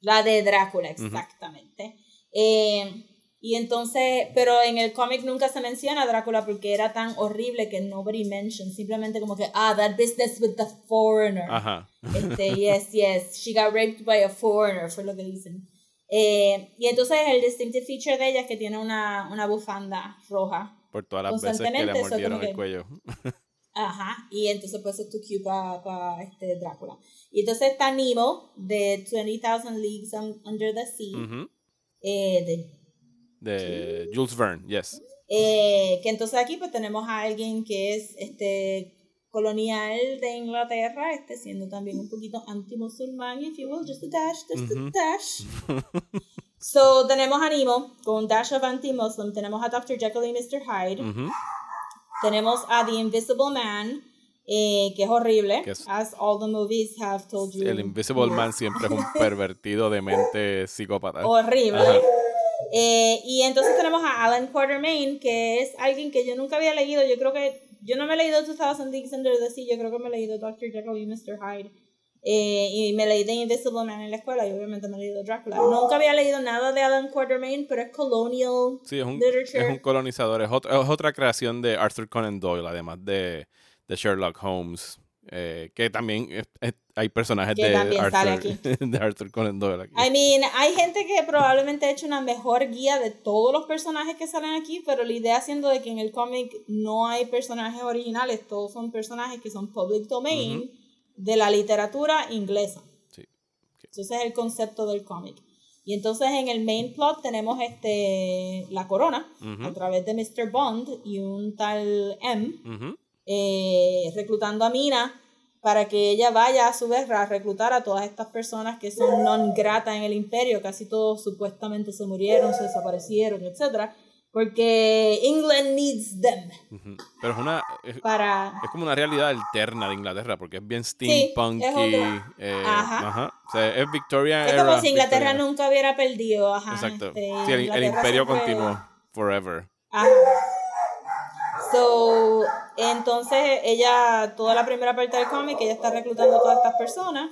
la de Drácula, exactamente. Eh, y entonces, pero en el cómic nunca se menciona a Drácula porque era tan horrible que nobody mentioned. Simplemente como que, ah, that business with the foreigner. Ajá. Este, yes, yes, she got raped by a foreigner, fue lo que dicen. Eh, y entonces el distinctive feature de ella es que tiene una, una bufanda roja. Por todas las veces que le mordieron el cuello. Ajá, y entonces pues es tu cue para este Drácula. Y entonces está Nemo de 20,000 Leagues Un- Under the Sea, Ujú. eh, de De Jules Verne, yes. Eh, que entonces aquí pues tenemos a alguien que es este colonial de Inglaterra, este siendo también un poquito anti-musulmán, if you will, just a dash, just a dash. so tenemos a Nemo con un dash of anti-Muslim, tenemos a Dr. Jekyll y Mr. Hyde, tenemos a The Invisible Man, eh, que es horrible, as all the movies have told you. El Invisible Man siempre es un pervertido de mente psicópata. horrible. Ajá. Eh, y entonces tenemos a Alan Quartermain, que es alguien que yo nunca había leído. Yo creo que yo no me he leído 2000 Leagues Under the Sea, yo creo que me he leído Dr. Jekyll y Mr. Hyde. Eh, y me leí The Invisible Man en la escuela y obviamente me he leído Drácula. Nunca había leído nada de Alan Quartermain, pero es colonial Sí, es un, literature. es un colonizador. Es, ot- es otra creación de Arthur Conan Doyle, además de, de Sherlock Holmes. eh, que también es- es- hay personajes de Arthur, de Arthur Conan Doyle aquí. I mean, hay gente que probablemente ha hecho una mejor guía de todos los personajes que salen aquí, pero la idea siendo de que en el cómic no hay personajes originales, todos son personajes que son public domain, de la literatura inglesa. Sí. Ese es el concepto del cómic. Y entonces en el main plot tenemos este la corona Ujú. a través de Mr. Bond y un tal M Ujú. eh, reclutando a Mina para que ella vaya a su vez a reclutar a todas estas personas que son non gratas en el imperio, casi todos supuestamente se murieron, se desaparecieron, etc. Porque England needs them. Pero es una. Es, para... es como una realidad alterna de Inglaterra, porque es bien steampunky. es otra. eh, Ajá. ajá. O sea, es Victoria Es era como si Inglaterra victoriana. nunca hubiera perdido. Ajá, Exacto. este, Sí, el, el imperio continuó. Forever. Ajá. So, entonces ella, toda la primera parte del cómic, ella está reclutando a todas estas personas.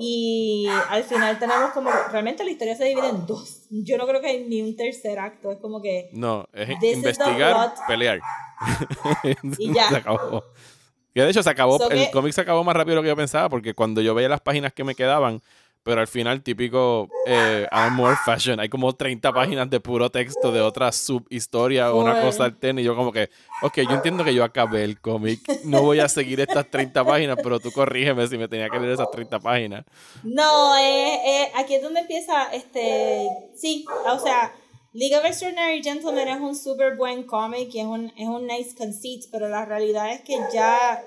Y al final tenemos como, realmente la historia se divide en dos. Yo no creo que hay ni un tercer acto, es como que... No, es investigar, pelear. Y ya. se acabó. Que de hecho se acabó, So el que- cómic se acabó más rápido de lo que yo pensaba, porque cuando yo veía las páginas que me quedaban, pero al final típico eh, Alan Moore Fashion, hay como 30 páginas de puro texto de otra subhistoria o una cosa alterna, y yo como que, ok, yo entiendo que yo acabé el cómic, no voy a seguir estas 30 páginas, pero tú corrígeme si me tenía que leer esas 30 páginas. No, eh, eh, aquí es donde empieza, este, sí, o sea, League of Extraordinary Gentlemen es un súper buen cómic y es un, es un nice conceit, pero la realidad es que ya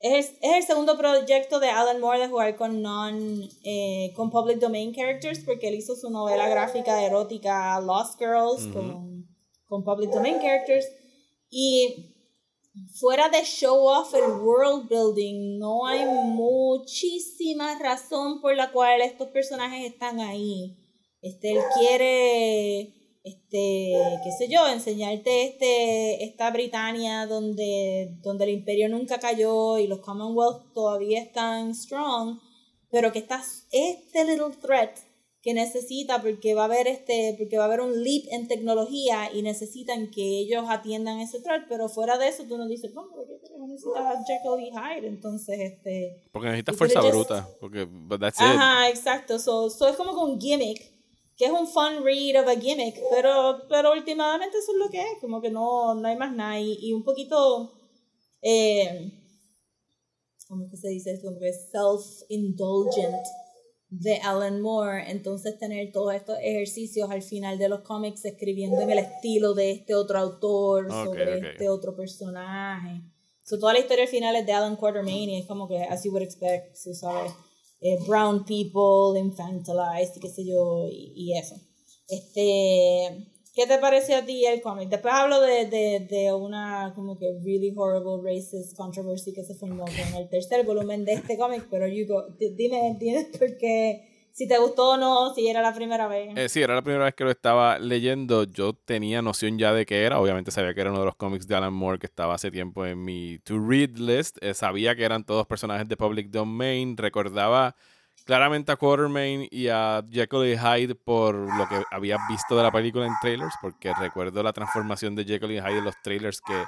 es, el- es el segundo proyecto de Alan Moore de jugar con non, eh, con public domain characters, porque él hizo su novela gráfica erótica Lost Girls con, con public domain characters. Y fuera de show off el world building, no hay muchísima razón por la cual estos personajes están ahí. Este, él quiere, este, qué sé yo, enseñarte este, esta Britania donde, donde el imperio nunca cayó y los Commonwealth todavía están strong, pero que está este little threat que necesita porque va a haber este porque va a haber un leap en tecnología y necesitan que ellos atiendan ese threat pero fuera de eso tú nos dices bueno ¿por qué necesitas a Jekyll y Hyde entonces este Porque necesitas fuerza just- bruta, porque but that's it. Ajá, exacto. So, so es como un gimmick, que es un fun read of a gimmick, pero, pero últimamente eso es lo que es, como que no, no hay más nada. Y, y un poquito, eh, ¿cómo que se dice esto? Self-indulgent de Alan Moore. Entonces tener todos estos ejercicios al final de los cómics escribiendo en el estilo de este otro autor, Ok, sobre este otro personaje. So, toda la historia al final es de Alan Quatermain y es como que, as you would expect, tú sabes, eh, brown people, infantilized y qué sé yo, y, eso. Este, ¿qué te pareció a ti el cómic? Después hablo de, de, de una como que really horrible racist controversy que se formó con el tercer volumen de este cómic, pero you go, di- dime, dime por qué, si te gustó o no, si era la primera vez. Eh, sí, era la primera vez que lo estaba leyendo. Yo tenía noción ya de qué era. Obviamente sabía que era uno de los cómics de Alan Moore que estaba hace tiempo en mi to read list. Eh, sabía que eran todos personajes de public domain. Recordaba claramente a Quartermain y a Jekyll y Hyde por lo que había visto de la película en trailers, porque recuerdo la transformación de Jekyll y Hyde en los trailers que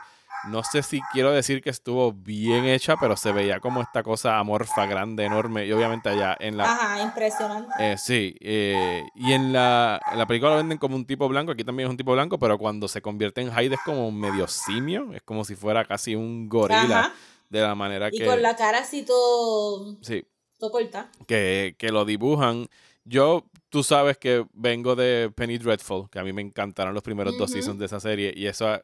no sé si quiero decir que estuvo bien hecha, pero se veía como esta cosa amorfa, grande, enorme. Y obviamente allá en la, Ajá, impresionante. eh, sí, eh, y en la, en la película lo venden como un tipo blanco, aquí también es un tipo blanco, pero cuando se convierte en Hyde es como un medio simio, es como si fuera casi un gorila, Ajá. de la manera Y que, con la cara así todo, sí, todo corta. que, que lo dibujan. Yo, tú sabes que vengo de Penny Dreadful, que a mí me encantaron los primeros dos seasons de esa serie, y eso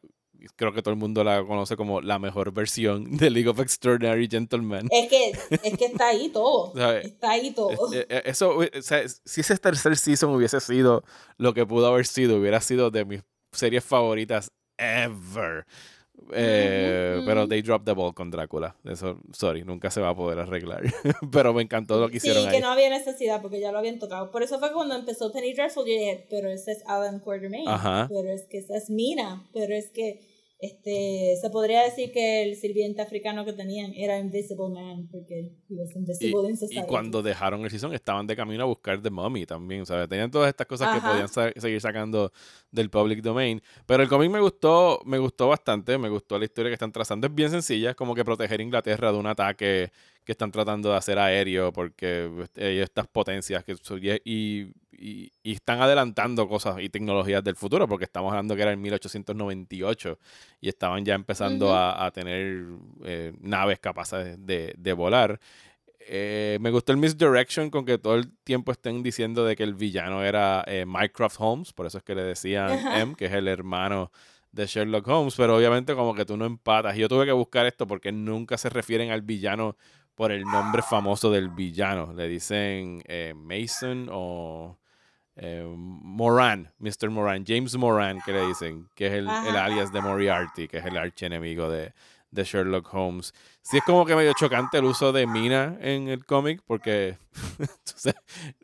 creo que todo el mundo la conoce como la mejor versión de League of Extraordinary Gentlemen. Es que, es que está ahí todo. Está ahí todo. Eh, eh, Eso, o sea, si ese tercer season hubiese sido lo que pudo haber sido, hubiera sido de mis series favoritas ever. Eh, Ujú, Pero ujú. they dropped the ball con Drácula. Eso, sorry, nunca se va a poder arreglar. pero me encantó lo que Sí, hicieron que ahí. no había necesidad porque ya lo habían tocado. Por eso fue que cuando empezó Penny Dreadful yo dije, pero ese es Alan Quartermain. Ajá. Pero es que esa es Mina. Pero es que este se podría decir que el sirviente africano que tenían era Invisible Man porque he was Y, invisible in y society. cuando dejaron el season estaban de camino a buscar The Mummy también, ¿sabes? Tenían todas estas cosas que Ajá. podían sa- seguir sacando del public domain. Pero el cómic me gustó, me gustó bastante, me gustó la historia que están trazando. Es bien sencilla, es como que proteger Inglaterra de un ataque que están tratando de hacer aéreo porque hay estas potencias que y, y- y- y están adelantando cosas y tecnologías del futuro porque estamos hablando que era en 1898 y estaban ya empezando a, a tener eh, naves capaces de, de volar. Eh, me gustó el misdirection con que todo el tiempo estén diciendo de que el villano era eh, Mycroft Holmes, por eso es que le decían Ajá. M, que es el hermano de Sherlock Holmes, pero obviamente como que tú no empatas. Y yo tuve que buscar esto porque nunca se refieren al villano por el nombre famoso del villano. Le dicen eh, Mason o eh, Moran, Mr. Moran, James Moran, que le dicen, que es el, alias de Moriarty, que es el archienemigo de, de Sherlock Holmes. Sí es como que medio chocante el uso de Mina en el cómic, porque entonces,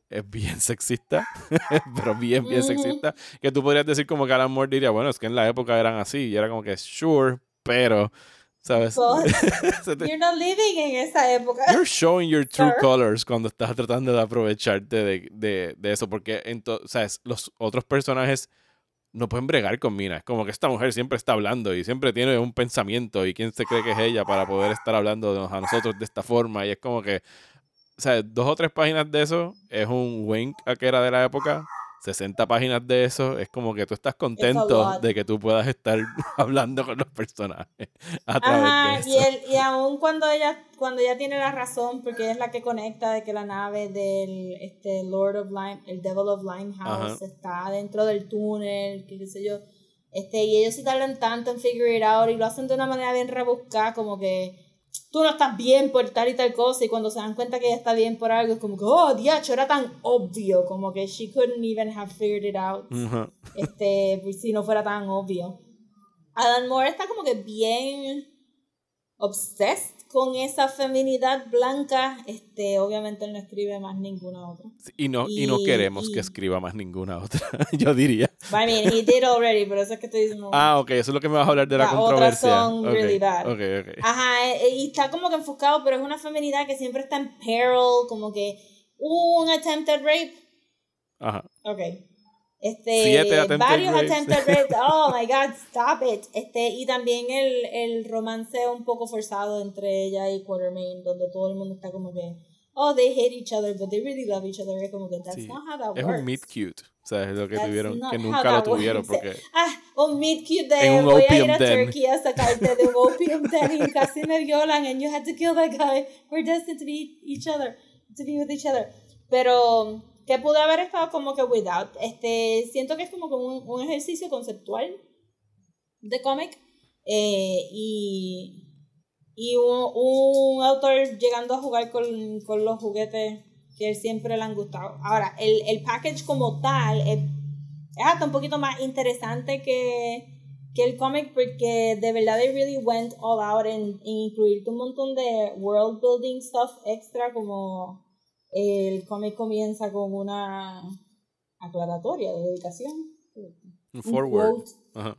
es bien sexista, pero bien, bien sexista, que tú podrías decir como que Alan Moore diría, bueno, es que en la época eran así, y era como que, sure, pero, ¿sabes? You're not living en esa época. You're showing your true colors cuando estás tratando de aprovecharte de, de, de eso, porque entonces, ¿sabes? los otros personajes no pueden bregar con Mina. Es como que esta mujer siempre está hablando y siempre tiene un pensamiento y quién se cree que es ella para poder estar hablando a nosotros de esta forma. Y es como que, o sea, dos o tres páginas de eso es un wink a que era de la época. 60 páginas de eso es como que tú estás contento de que tú puedas estar hablando con los personajes a través Ajá, de y, eso. él, y aún cuando ella, cuando ella tiene la razón, porque ella es la que conecta de que la nave del este, Lord of Lime, el Devil of Limehouse, Ajá. está dentro del túnel, que qué sé yo. Este, y ellos se tardan tanto en figure it out y lo hacen de una manera bien rebuscada, como que tú no estás bien por tal y tal cosa, y cuando se dan cuenta que ella está bien por algo, es como que, oh, diacho, era tan obvio, como que she couldn't even have figured it out este, pues, si no fuera tan obvio. Alan Moore está como que bien obsessed con esa feminidad blanca. Este, obviamente él no escribe más ninguna otra. Y no, y, no Y- queremos y- que escriba más ninguna otra, yo diría. I mean, he did already, pero eso es que estoy diciendo. Ah, ok, eso es lo que me vas a hablar de la otras controversia. son Ok, really bad. Ok, ok. Ajá, eh, y está como que enfocado, pero es una feminidad que siempre está en peril, como que un attempted rape. Ajá. Ok. Este, Siete attempted varios rapes. attempted rapes. Oh my god, stop it. Este, y también el, el romance un poco forzado entre ella y Quartermain, donde todo el mundo está como que, oh, they hate each other, but they really love each other. Es como que, that's Sí. not how that Es works. un meet cute. O sea, es lo que That's tuvieron, que nunca lo tuvieron porque... Ah, un meet cute de voy a ir a den. Turkey a sacarte de un opium den y casi me violan and you had to kill that guy. We're destined to be each other, to be with each other. Pero que pude haber estado como que without. Este, siento que es como un, un ejercicio conceptual de cómic eh, y, y un, un autor llegando a jugar con, con los juguetes que siempre le han gustado. Ahora, el, el package como tal es, es hasta un poquito más interesante que, que el cómic porque de verdad they really went all out en, en incluirte un montón de world building stuff extra como el cómic comienza con una aclaratoria de dedicación. Un forward. Ajá.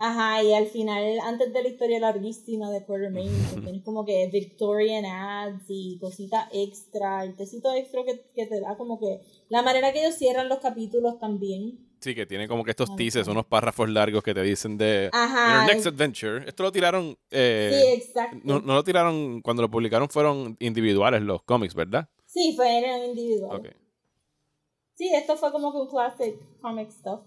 Ajá, y al final, antes de la historia larguísima de Quartermain, tienes como que Victorian ads y cositas extra, el tecito extra que, que te da como que la manera que ellos cierran los capítulos también. Sí, que tiene como que estos Ah, teases, unos párrafos largos que te dicen de... Ajá. our next adventure. Esto lo tiraron... eh, sí, exacto. no, no lo tiraron... Cuando lo publicaron fueron individuales los cómics, ¿verdad? Sí, fue en el individual. Ok. Sí, esto fue como que un classic comic stuff.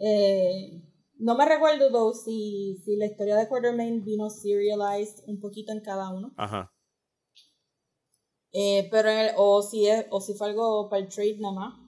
Eh, no me recuerdo though si, si la historia de Quartermain vino serialized un poquito en cada uno. Ajá. Eh, pero en el- o si es, o si fue algo para el trade nada más.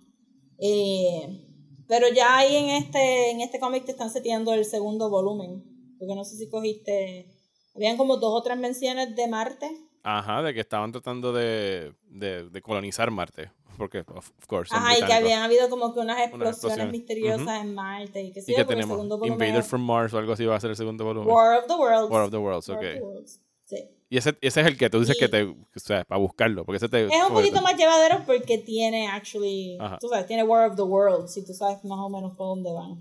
Eh, pero ya ahí en este, en este cómic te están seteando el segundo volumen. Porque no sé si cogiste. Habían como dos o tres menciones de Marte. Ajá, de que estaban tratando de, de, de colonizar Marte. Porque, of, of course, Ajá, y que habían habido como que unas explosiones, explosiones. misteriosas en Marte. Y que sí, ¿Y el tenemos? Invader from Mars o algo así va a ser el segundo volumen. War of the Worlds. War of the Worlds, War ok. of the Worlds. Sí. Y ese, ese es el que tú dices Y- que te... O sea, para buscarlo, porque ese te... Es un poquito te- más llevadero porque tiene actually, Ajá. tú sabes, tiene War of the Worlds, si tú sabes más o menos por dónde van.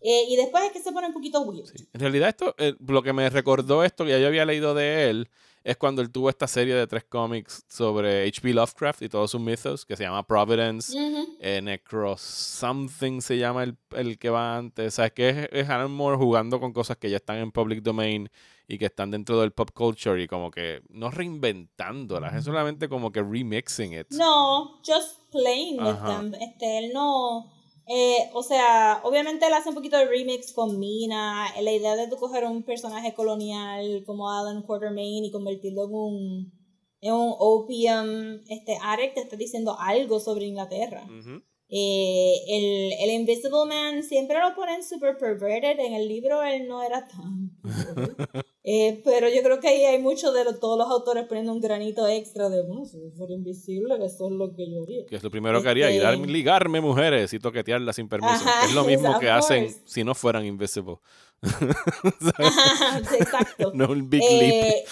Eh, y después es que se pone un poquito weird. Sí. En realidad esto, eh, lo que me recordó esto que ya yo había leído de él, es cuando él tuvo esta serie de tres cómics sobre H.P. Lovecraft y todos sus mythos, que se llama Providence, Ujú. eh, Necro Something se llama el, el que va antes. O sea, es que es, es Alan Moore jugando con cosas que ya están en public domain y que están dentro del pop culture y como que no reinventándolas, es solamente como que remixing it. No, just playing with them. Este, él no. Eh, o sea, obviamente él hace un poquito de remix con Mina. La idea de tú coger un personaje colonial como Alan Quatermain y convertirlo en un, en un opium este, addict, te está diciendo algo sobre Inglaterra. Ujú. Eh, el, el Invisible Man siempre lo ponen super perverted. En el libro él no era tan. Eh, pero yo creo que ahí hay mucho de lo- todos los autores poniendo un granito extra de, bueno, si yo fuera invisible, eso es lo que yo haría. Que es lo primero que haría, ir a Este- ligarme mujeres y toquetearlas sin permiso. Ajá, es lo mismo que hacen course. si no fueran invisible. Ajá, Exacto. no un big leap.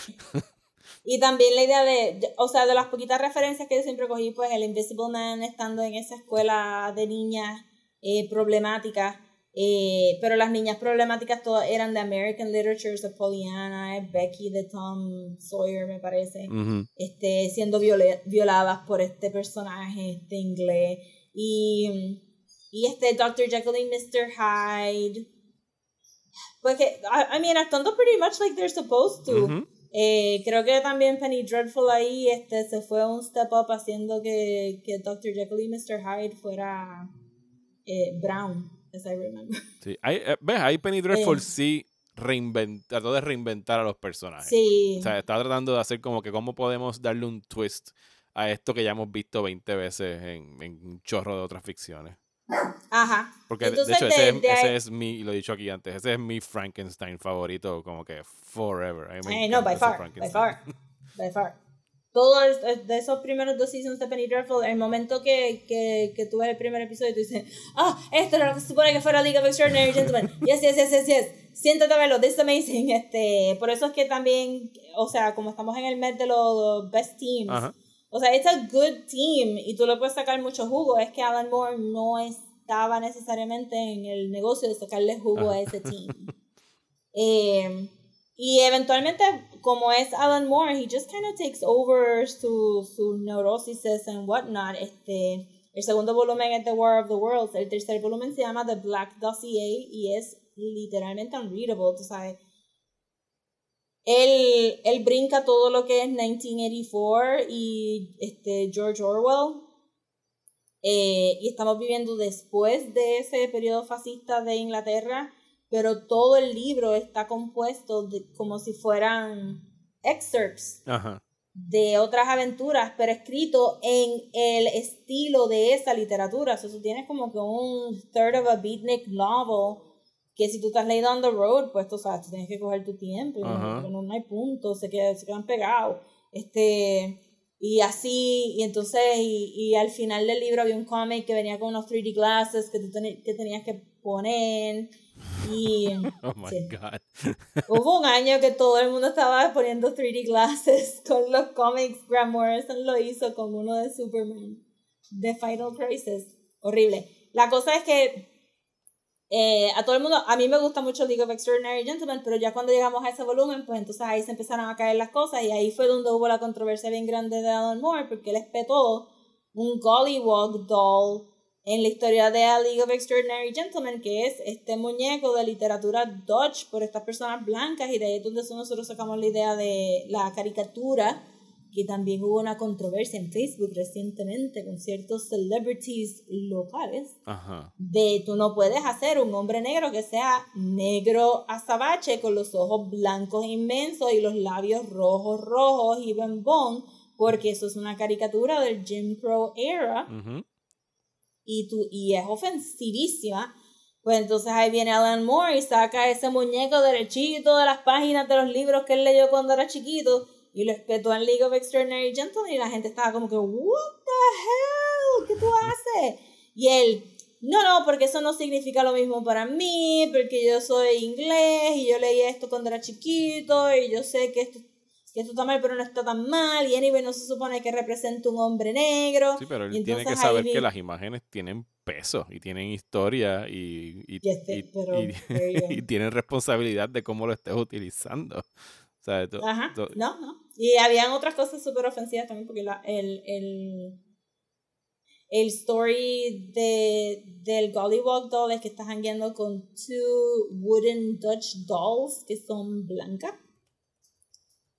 Y también la idea de, o sea, de las poquitas referencias que yo siempre cogí, pues el Invisible Man estando en esa escuela de niñas eh, problemáticas, eh, pero las niñas problemáticas todas eran de American Literature, de Pollyanna, Becky de Tom Sawyer, me parece, Ujú. este, siendo viole- violadas por este personaje este inglés. Y, y este Dr. Jekyll y Mr. Hyde. Porque, I, I mean, actuando pretty much like they're supposed to. Ujú. Eh, creo que también Penny Dreadful ahí este, se fue un step up haciendo que, que Dr. Jekyll y Mr. Hyde fuera eh, Brown, as I remember. Sí. Ahí, eh, ¿Ves? Ahí Penny Dreadful Eh. sí reinvent- trató de reinventar a los personajes. Sí. O sea, está tratando de hacer como que cómo podemos darle un twist a esto que ya hemos visto 20 veces en, en un chorro de otras ficciones. Ajá. Porque de- Entonces, de hecho, ese, de- es, de ese es mi, y lo he dicho aquí antes, ese es mi Frankenstein favorito, como que forever. A mí me Eh, no, by far, by far, by far. Todos es- de esos primeros dos seasons de Penny Dreadful, el momento que, que, que tú ves el primer episodio y tú dices, ah, esto era lo que se supone que fuera League of Extraordinary Gentlemen. Yes, yes, yes, yes, yes. Siéntate a verlo, this is amazing. Este, por eso es que también, o sea, como estamos en el mes de los best teams, Ajá. o sea, it's a good team y tú le puedes sacar mucho jugo. Es que Alan Moore no estaba necesariamente en el negocio de sacarle jugo a ese team. Eh, y eventualmente, como es Alan Moore, he just kind of takes over su, su neurosis and whatnot. Este, el segundo volumen es The War of the Worlds. El tercer volumen se llama The Black Dossier y es literalmente unreadable, tú sabes. Él, él brinca todo lo que es 1984 y este, George Orwell. Eh, y estamos viviendo después de ese periodo fascista de Inglaterra, pero todo el libro está compuesto de, como si fueran excerpts Ajá. de otras aventuras, pero escrito en el estilo de esa literatura. O sea, tú tienes como que un third of a beatnik novel que si tú estás leído on the road, pues tú sabes, tú tienes que coger tu tiempo, no, no hay punto, se, quedan, se quedan pegados. Este, y así, y entonces, y, y al final del libro había un cómic que venía con unos 3D glasses que tú teni- que tenías que poner. Y Oh my Sí. God. Hubo un año que todo el mundo estaba poniendo 3D glasses con los cómics. Grant Morrison lo hizo con uno de Superman. The Final Crisis. Horrible. La cosa es que eh, a todo el mundo, a mí me gusta mucho League of Extraordinary Gentlemen, pero ya cuando llegamos a ese volumen, pues entonces ahí se empezaron a caer las cosas y ahí fue donde hubo la controversia bien grande de Alan Moore, porque él espetó un Gollywog doll en la historia de A League of Extraordinary Gentlemen, que es este muñeco de literatura Dutch por estas personas blancas, y de ahí es donde nosotros sacamos la idea de la caricatura, que también hubo una controversia en Facebook recientemente con ciertos celebrities locales, Ajá. de tú no puedes hacer un hombre negro que sea negro azabache con los ojos blancos inmensos y los labios rojos, rojos y bembón, porque eso es una caricatura del Jim Crow era Ujú. y, tú, y es ofensivísima, pues entonces ahí viene Alan Moore y saca ese muñeco derechito de las páginas de los libros que él leyó cuando era chiquito y lo espetó en League of Extraordinary Gentlemen y la gente estaba como que, ¿What the hell? ¿Qué tú haces? Y él, no, no, porque eso no significa lo mismo para mí, porque yo soy inglés y yo leí esto cuando era chiquito y yo sé que esto, que esto está mal, pero no está tan mal y anyway no se supone que representa un hombre negro. Sí, pero él Y tiene que saber vi- que las imágenes tienen peso y tienen historia y, y, este, y- pero, y- tienen responsabilidad de cómo lo estés utilizando. O sea, to- Ajá, to- no, no. Y habían otras cosas súper ofensivas también, porque la, el, el, el story de, del Gollywog doll es que estás hangueando con two wooden Dutch dolls que son blancas.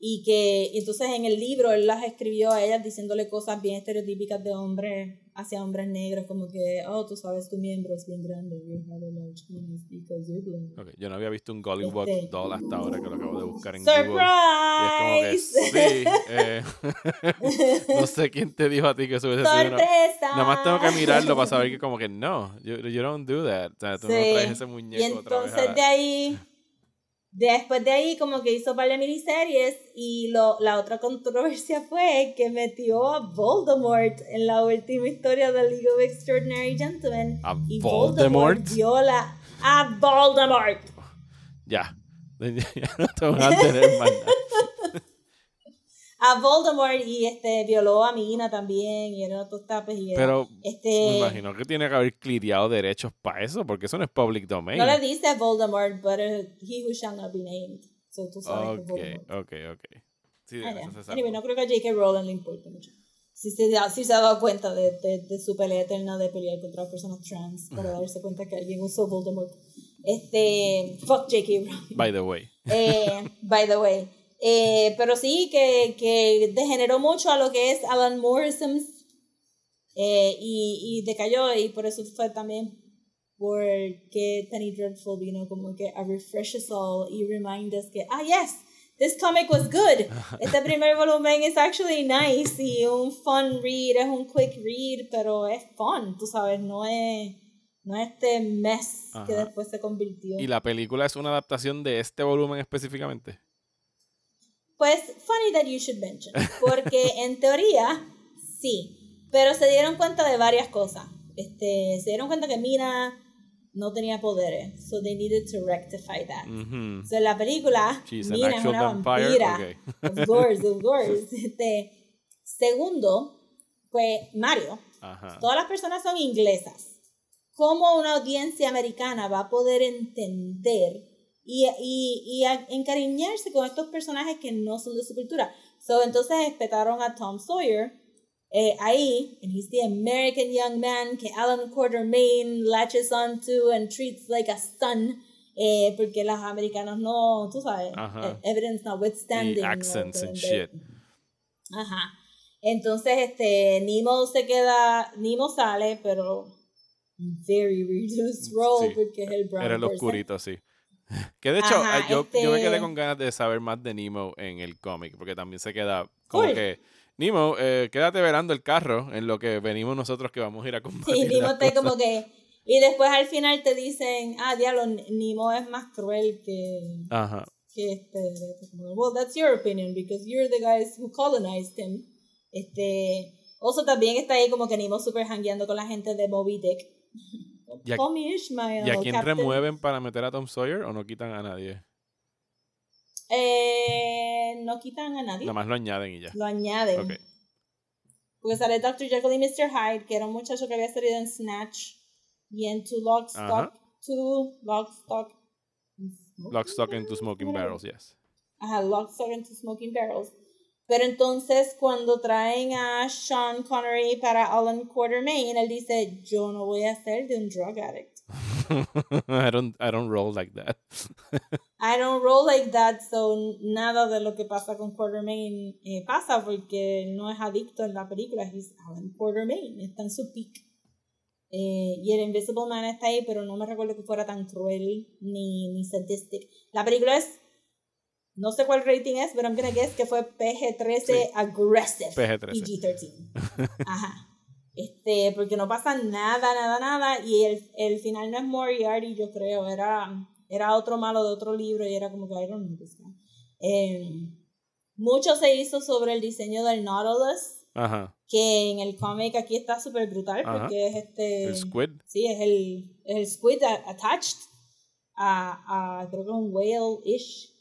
y que entonces en el libro él las escribió a ellas diciéndole cosas bien estereotípicas de hombres hacia hombres negros, como que, oh, tú sabes, tu miembro es bien grande, you have a large penis because you're black. Ok, Yo no había visto un Gollywog Este- doll hasta ahora que lo acabo de buscar en Google. Y es como que, ¡Surprise! sí, eh, no sé quién te dijo a ti que eso hubiese sido una... ¡Sorpresa! Nada más tengo que mirarlo para saber que como que no, you, you don't do that. O sea, tú no Sí. traes ese Y muñeco otra vez. entonces a- de ahí, después de ahí como que hizo de miniseries y lo, la otra controversia fue que metió a Voldemort en la última historia de League of Extraordinary Gentlemen. ¿A y Voldemort? viola a Voldemort. Ya. Ya no te van a tener más nada. A Voldemort y este violó a Mina también y eran otros tapes y era- Pero este me imagino que tiene que haber cliriado derechos para eso, porque eso no es public domain. no le dice Voldemort, but uh, he who shall not be named. So tú sabes que Ok, ok, ok. Sí, Ah, de eso se Anyway, no creo que a J.K. Rowling le importe mucho. Si se, se ha dado cuenta de, de, de su pelea eterna de pelear contra personas trans para darse cuenta que alguien usó Voldemort. Este, fuck J.K. Rowling. By the way. Eh, by the way. Eh, pero sí, que, que degeneró mucho a lo que es Alan Morrison's eh, y, y decayó y por eso fue también porque Penny Dreadful vino como que a refresh us all y remind us que, ah, yes, this comic was good. Este primer volumen es actually nice y un fun read, es un quick read, pero es fun, tú sabes, no es, no es este mess que Ajá. después se convirtió. ¿Y la película es una adaptación de este volumen específicamente? Pues, funny that you should mention. Porque en teoría, sí. Pero se dieron cuenta de varias cosas. Este, se dieron cuenta que Mina no tenía poderes. So they needed to rectify that. Ujú. So en la película, She's Mina es una vampire, vampira. ok. Of course, of course. Este, segundo, pues Mario. Ajá. Todas las personas son inglesas. ¿Cómo una audiencia americana va a poder entender y, y, y a- encariñarse con estos personajes que no son de su cultura? So, entonces respetaron a Tom Sawyer eh, ahí, and he's the American young man que Alan Quartermain latches onto and treats like a son, eh, porque los americanos no, tú sabes, Ajá. eh, evidence notwithstanding. Y no accents and shit. Ajá. Entonces, este, Nemo se queda, Nemo sale, pero very reduced role Sí, porque es el brown Era el oscurito, sí. Que de hecho, Ajá, yo, yo me este- quedé con ganas de saber más de Nemo en el cómic, porque también se queda como Cool. que, Nemo, eh, quédate velando el carro en lo que venimos nosotros que vamos a ir a combatir. Sí, Nemo cosas". como que, y después al final te dicen, ah, diablo, Nemo es más cruel que, Ajá. que este, como, well, that's your opinion because you're the guys who colonized him. Este, also también está ahí como que Nemo super hangueando con la gente de Moby Dick. ¿Y a- Call me Ishmael, ¿Y a quién Captain. remueven para meter a Tom Sawyer o no quitan a nadie? Eh, no quitan a nadie. Nada más lo añaden y ya. Lo añaden. Porque sale Dr. Jekyll y Mr. Hyde, que era un muchacho que había salido en Snatch y en Two Lock, Stock. Two Lock, Stock, Lock, Stock and Two Smoking. Barrels, yes. Ajá, Lock, Stock and Two Smoking Barrels. Pero entonces cuando traen a Sean Connery para Alan Quartermain, él dice, yo no voy a ser de un drug addict. I don't I don't roll like that. I don't roll like that, so nada de lo que pasa con Quartermain eh, pasa porque no es adicto en la película, es Alan Quartermain, está en su peak. Eh, y el Invisible Man está ahí, pero no me recuerdo que fuera tan cruel ni, ni sadistic. La película es, no sé cuál rating es, pero I'm gonna guess que fue PG-13 Sí. aggressive. PG-13. PG-13. Ajá. Este, porque no pasa nada, nada, nada. Y el, el final no es Moriarty, yo creo. Era, era otro malo de otro libro y era como que I don't know this guy. Eh, mucho se hizo sobre el diseño del Nautilus, Ajá. que en el cómic aquí está súper brutal Ajá. porque es este... El squid. Sí, es el, el squid attached a, a, creo que es un whale-ish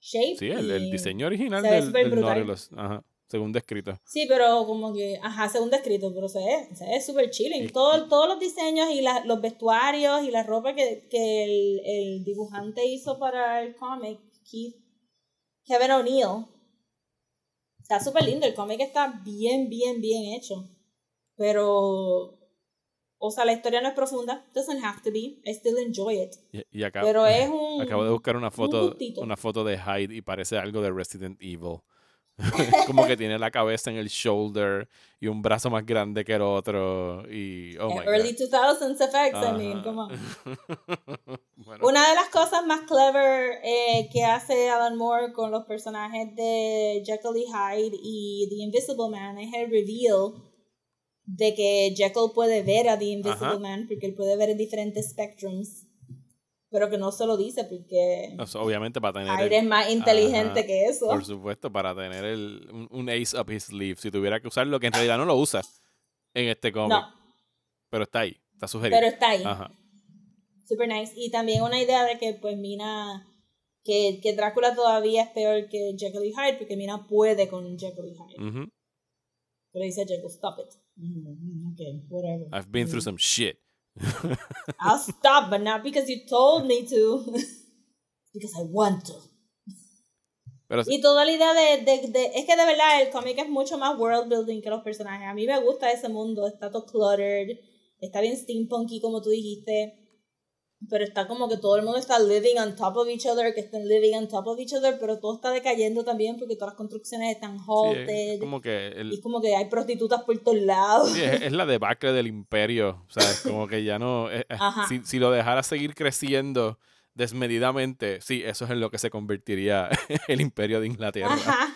shape. Sí, el, el diseño original del, del. Nautilus. Ajá. Según descrito. Sí, pero como que, ajá, según descrito, pero se ve, se ve súper chilling. Y- Todo, todos los diseños y la- los vestuarios y la ropa que, que el, el dibujante hizo para el cómic, Keith, Kevin O'Neill, está súper lindo. El cómic está bien, bien, bien hecho. Pero o sea, la historia no es profunda, doesn't have to be, I still enjoy it. Y, y acá- Pero es un... acabo de buscar una foto, una foto de Hyde y parece algo de Resident Evil. Como que tiene la cabeza en el shoulder y un brazo más grande que el otro. Y, oh my early God. 2000s effects, I mean, come on. Bueno, Una de las cosas más clever eh, que hace Alan Moore con los personajes de Jekyll y Hyde y The Invisible Man es el reveal de que Jekyll puede ver a The Invisible Ajá. Man porque él puede ver en diferentes spectrums, pero que no se lo dice porque o sea, obviamente para tener Hyde el- es más inteligente Ajá, que eso. Por supuesto, para tener el, un, un ace up his sleeve. Si tuviera que usarlo, que en realidad no lo usa en este cómic. No, Pero está ahí, está sugerido. pero está ahí. Ajá. Super nice. Y también una idea de que, pues, Mina. Que, que Drácula todavía es peor que Jekyll y Hyde, porque Mina puede con Jekyll y Hyde. Ujú. Pero dice Jekyll, stop it. Mm, Okay, whatever. I've been through some shit. I'll stop, but not because you told me to. because I want to. Pero Y toda la idea de, de, de- Es que de verdad el cómic es mucho más world building que los personajes. A mí me gusta ese mundo. Está todo cluttered. Está bien steampunky, como tú dijiste. Pero está como que todo el mundo está living on top of each other, que están living on top of each other, pero todo está decayendo también porque todas las construcciones están sí, halted. es como que el- Y es como que hay prostitutas por todos lados. Sí, es, es la debacle del imperio. O sea, es como que ya no. eh, eh, Ajá. si, si lo dejara seguir creciendo desmedidamente, sí, eso es en lo que se convertiría el imperio de Inglaterra. Ajá.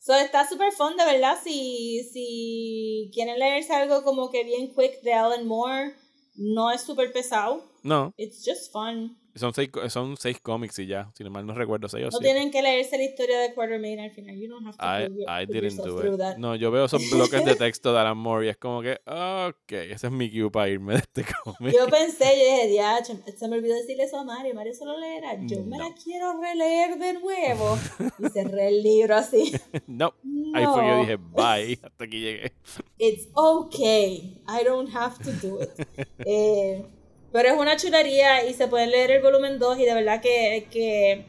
So, está súper fun, de verdad. Si, si quieren leerse algo como que bien quick de Alan Moore, no es súper pesado. No, It's just fun. Son seis, son seis cómics y ya. Si no mal no recuerdo, seis o No tienen que leerse la historia de Quartermain al final. You don't have to I, your- I didn't do it. that. No, yo veo esos bloques de texto de Alan Moore y es como que, ok, ese es mi cue para irme de este cómic. Yo pensé, yo dije, diacho, se me olvidó decirle eso a Mario. Mario solo leerá. Yo me No. la quiero releer de nuevo. Y cerré el libro así. no, ahí fue yo No. dije, bye, hasta aquí llegué. It's okay. I don't have to do it. Eh, pero es una chulería y se pueden leer el volumen 2 y de verdad que, que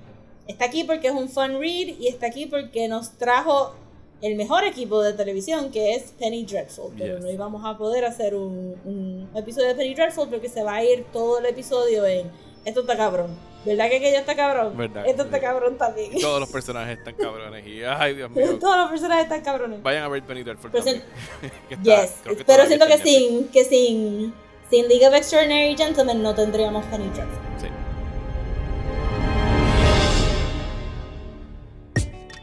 está aquí porque es un fun read y está aquí porque nos trajo el mejor equipo de televisión que es Penny Dreadful. Pero Yes. no íbamos a poder hacer un, un episodio de Penny Dreadful porque se va a ir todo el episodio en esto está cabrón. ¿Verdad que aquello está cabrón? ¿Verdad? Esto está cabrón también. Todos los personajes están cabrones y, ay, Dios mío. Todos los personajes están cabrones. Vayan a ver Penny Dreadful Pero también. Yes, pero siento que sin, que sin, sin League of Extraordinary Gentlemen no tendríamos Penny Dreadful. Sí.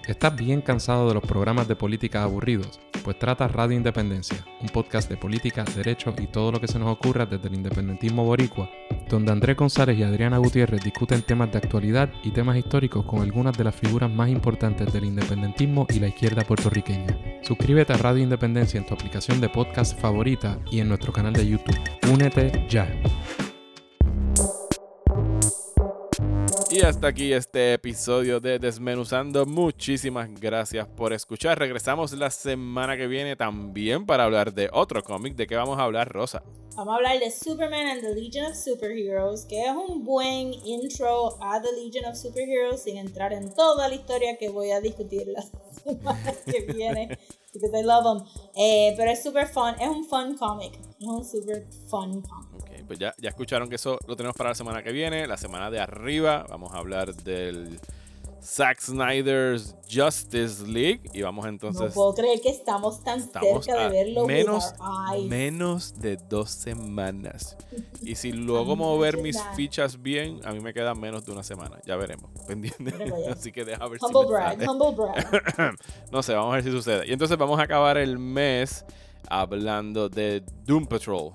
¿Estás bien cansado de los programas de política aburridos? Pues trata Radio Independencia, un podcast de política, derecho y todo lo que se nos ocurra desde el independentismo boricua, donde Andrés González y Adriana Gutiérrez discuten temas de actualidad y temas históricos con algunas de las figuras más importantes del independentismo y la izquierda puertorriqueña. Suscríbete a Radio Independencia en tu aplicación de podcast favorita y en nuestro canal de YouTube. Únete ya. Y hasta aquí este episodio de Desmenuzando. Muchísimas gracias por escuchar. Regresamos la semana que viene también para hablar de otro cómic. ¿De qué vamos a hablar, Rosa? Vamos a hablar de Superman and the Legion of Superheroes, que es un buen intro a The Legion of Superheroes sin entrar en toda la historia que voy a discutir la semana que viene, because I love them. Eh, pero es super fun, es un fun comic, es un super fun comic. Ok, pues ya, ya escucharon que eso lo tenemos para la semana que viene. La semana de arriba vamos a hablar del Zack Snyder's Justice League. Y vamos No entonces... puedo creer que estamos tan Estamos cerca de verlo menos, menos de dos semanas. Y si luego mover mis fichas bien, a mí me quedan menos de una semana. Ya veremos. Pendiente. Así que deja ver Humble si brag, humble brag. no sé, vamos a ver si sucede. Y entonces vamos a acabar el mes hablando de Doom Patrol.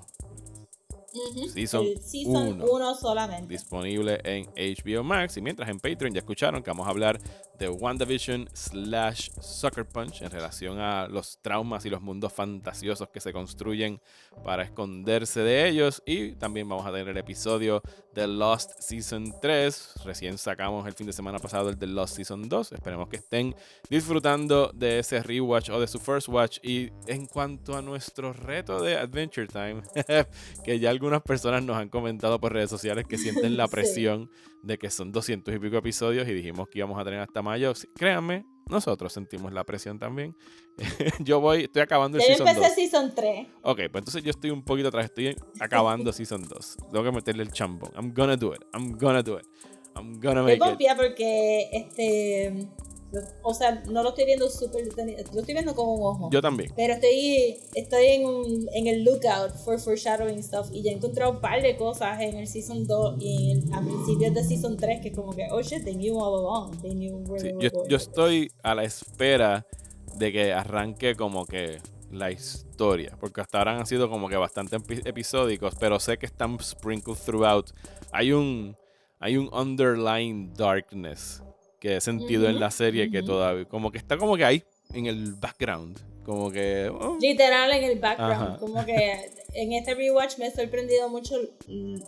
Season el season uno. 1 solamente. disponible en HBO Max. Y mientras en Patreon ya escucharon que vamos a hablar de WandaVision slash Sucker Punch en relación a los traumas y los mundos fantasiosos que se construyen para esconderse de ellos. Y también vamos a tener el episodio de Lost Season 3. Recién sacamos el fin de semana pasado el de Lost Season 2. Esperemos que estén disfrutando de ese rewatch o de su first watch. Y en cuanto a nuestro reto de Adventure Time, que ya algunos algunas personas nos han comentado por redes sociales que sienten la Sí. presión de que son 200 y pico episodios y dijimos que íbamos a tener hasta mayo. Sí, Créanme, nosotros sentimos la presión también. yo voy, estoy acabando el yo season empecé 2. Season 3. Ok, pues entonces yo estoy un poquito atrás, estoy acabando Season 2. Tengo que meterle el chambón. I'm gonna do it. I'm gonna do it. I'm gonna make it. confía porque, este, o sea, no lo estoy viendo súper detenido, lo estoy viendo con un ojo. Yo también. Pero estoy, estoy en, un- en el lookout for foreshadowing stuff y ya he encontrado un par de cosas en el Season 2 y en el- a principios de Season 3 que como que, oh shit, they knew all along. They knew where Sí, they yo, going yo estoy a la espera de que arranque como que la historia, porque hasta ahora han sido como que bastante epi- episódicos, pero sé que están sprinkled throughout. Hay un hay un underlying darkness que he sentido en la serie que todavía como que está como que ahí en el background, como que oh, Literal en el background, Ajá. como que en este rewatch me ha sorprendido mucho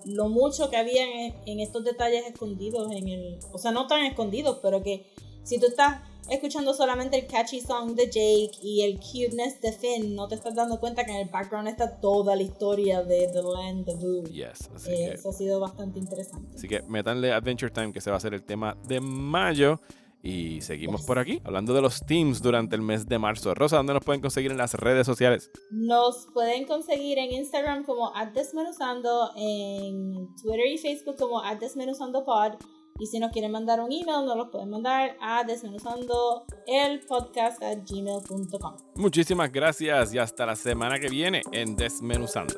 lo mucho que había en, en estos detalles escondidos en el, o sea, no tan escondidos, pero que si tú estás escuchando solamente el catchy song de Jake y el cuteness de Finn, no te estás dando cuenta que en el background está toda la historia de The Land of Boo. yes, así Eh, que Eso ha sido bastante interesante. Así que métanle Adventure Time, que se va a ser el tema de mayo. Y seguimos por aquí, hablando de los teams durante el mes de marzo. Rosa, ¿dónde nos pueden conseguir en las redes sociales? Nos pueden conseguir en Instagram como Desmenuzando, en Twitter y Facebook como @desmenuzandopod y si nos quieren mandar un email nos lo pueden mandar a desmenuzandoelpodcast@gmail.com. Muchísimas gracias y hasta la semana que viene en Desmenuzando.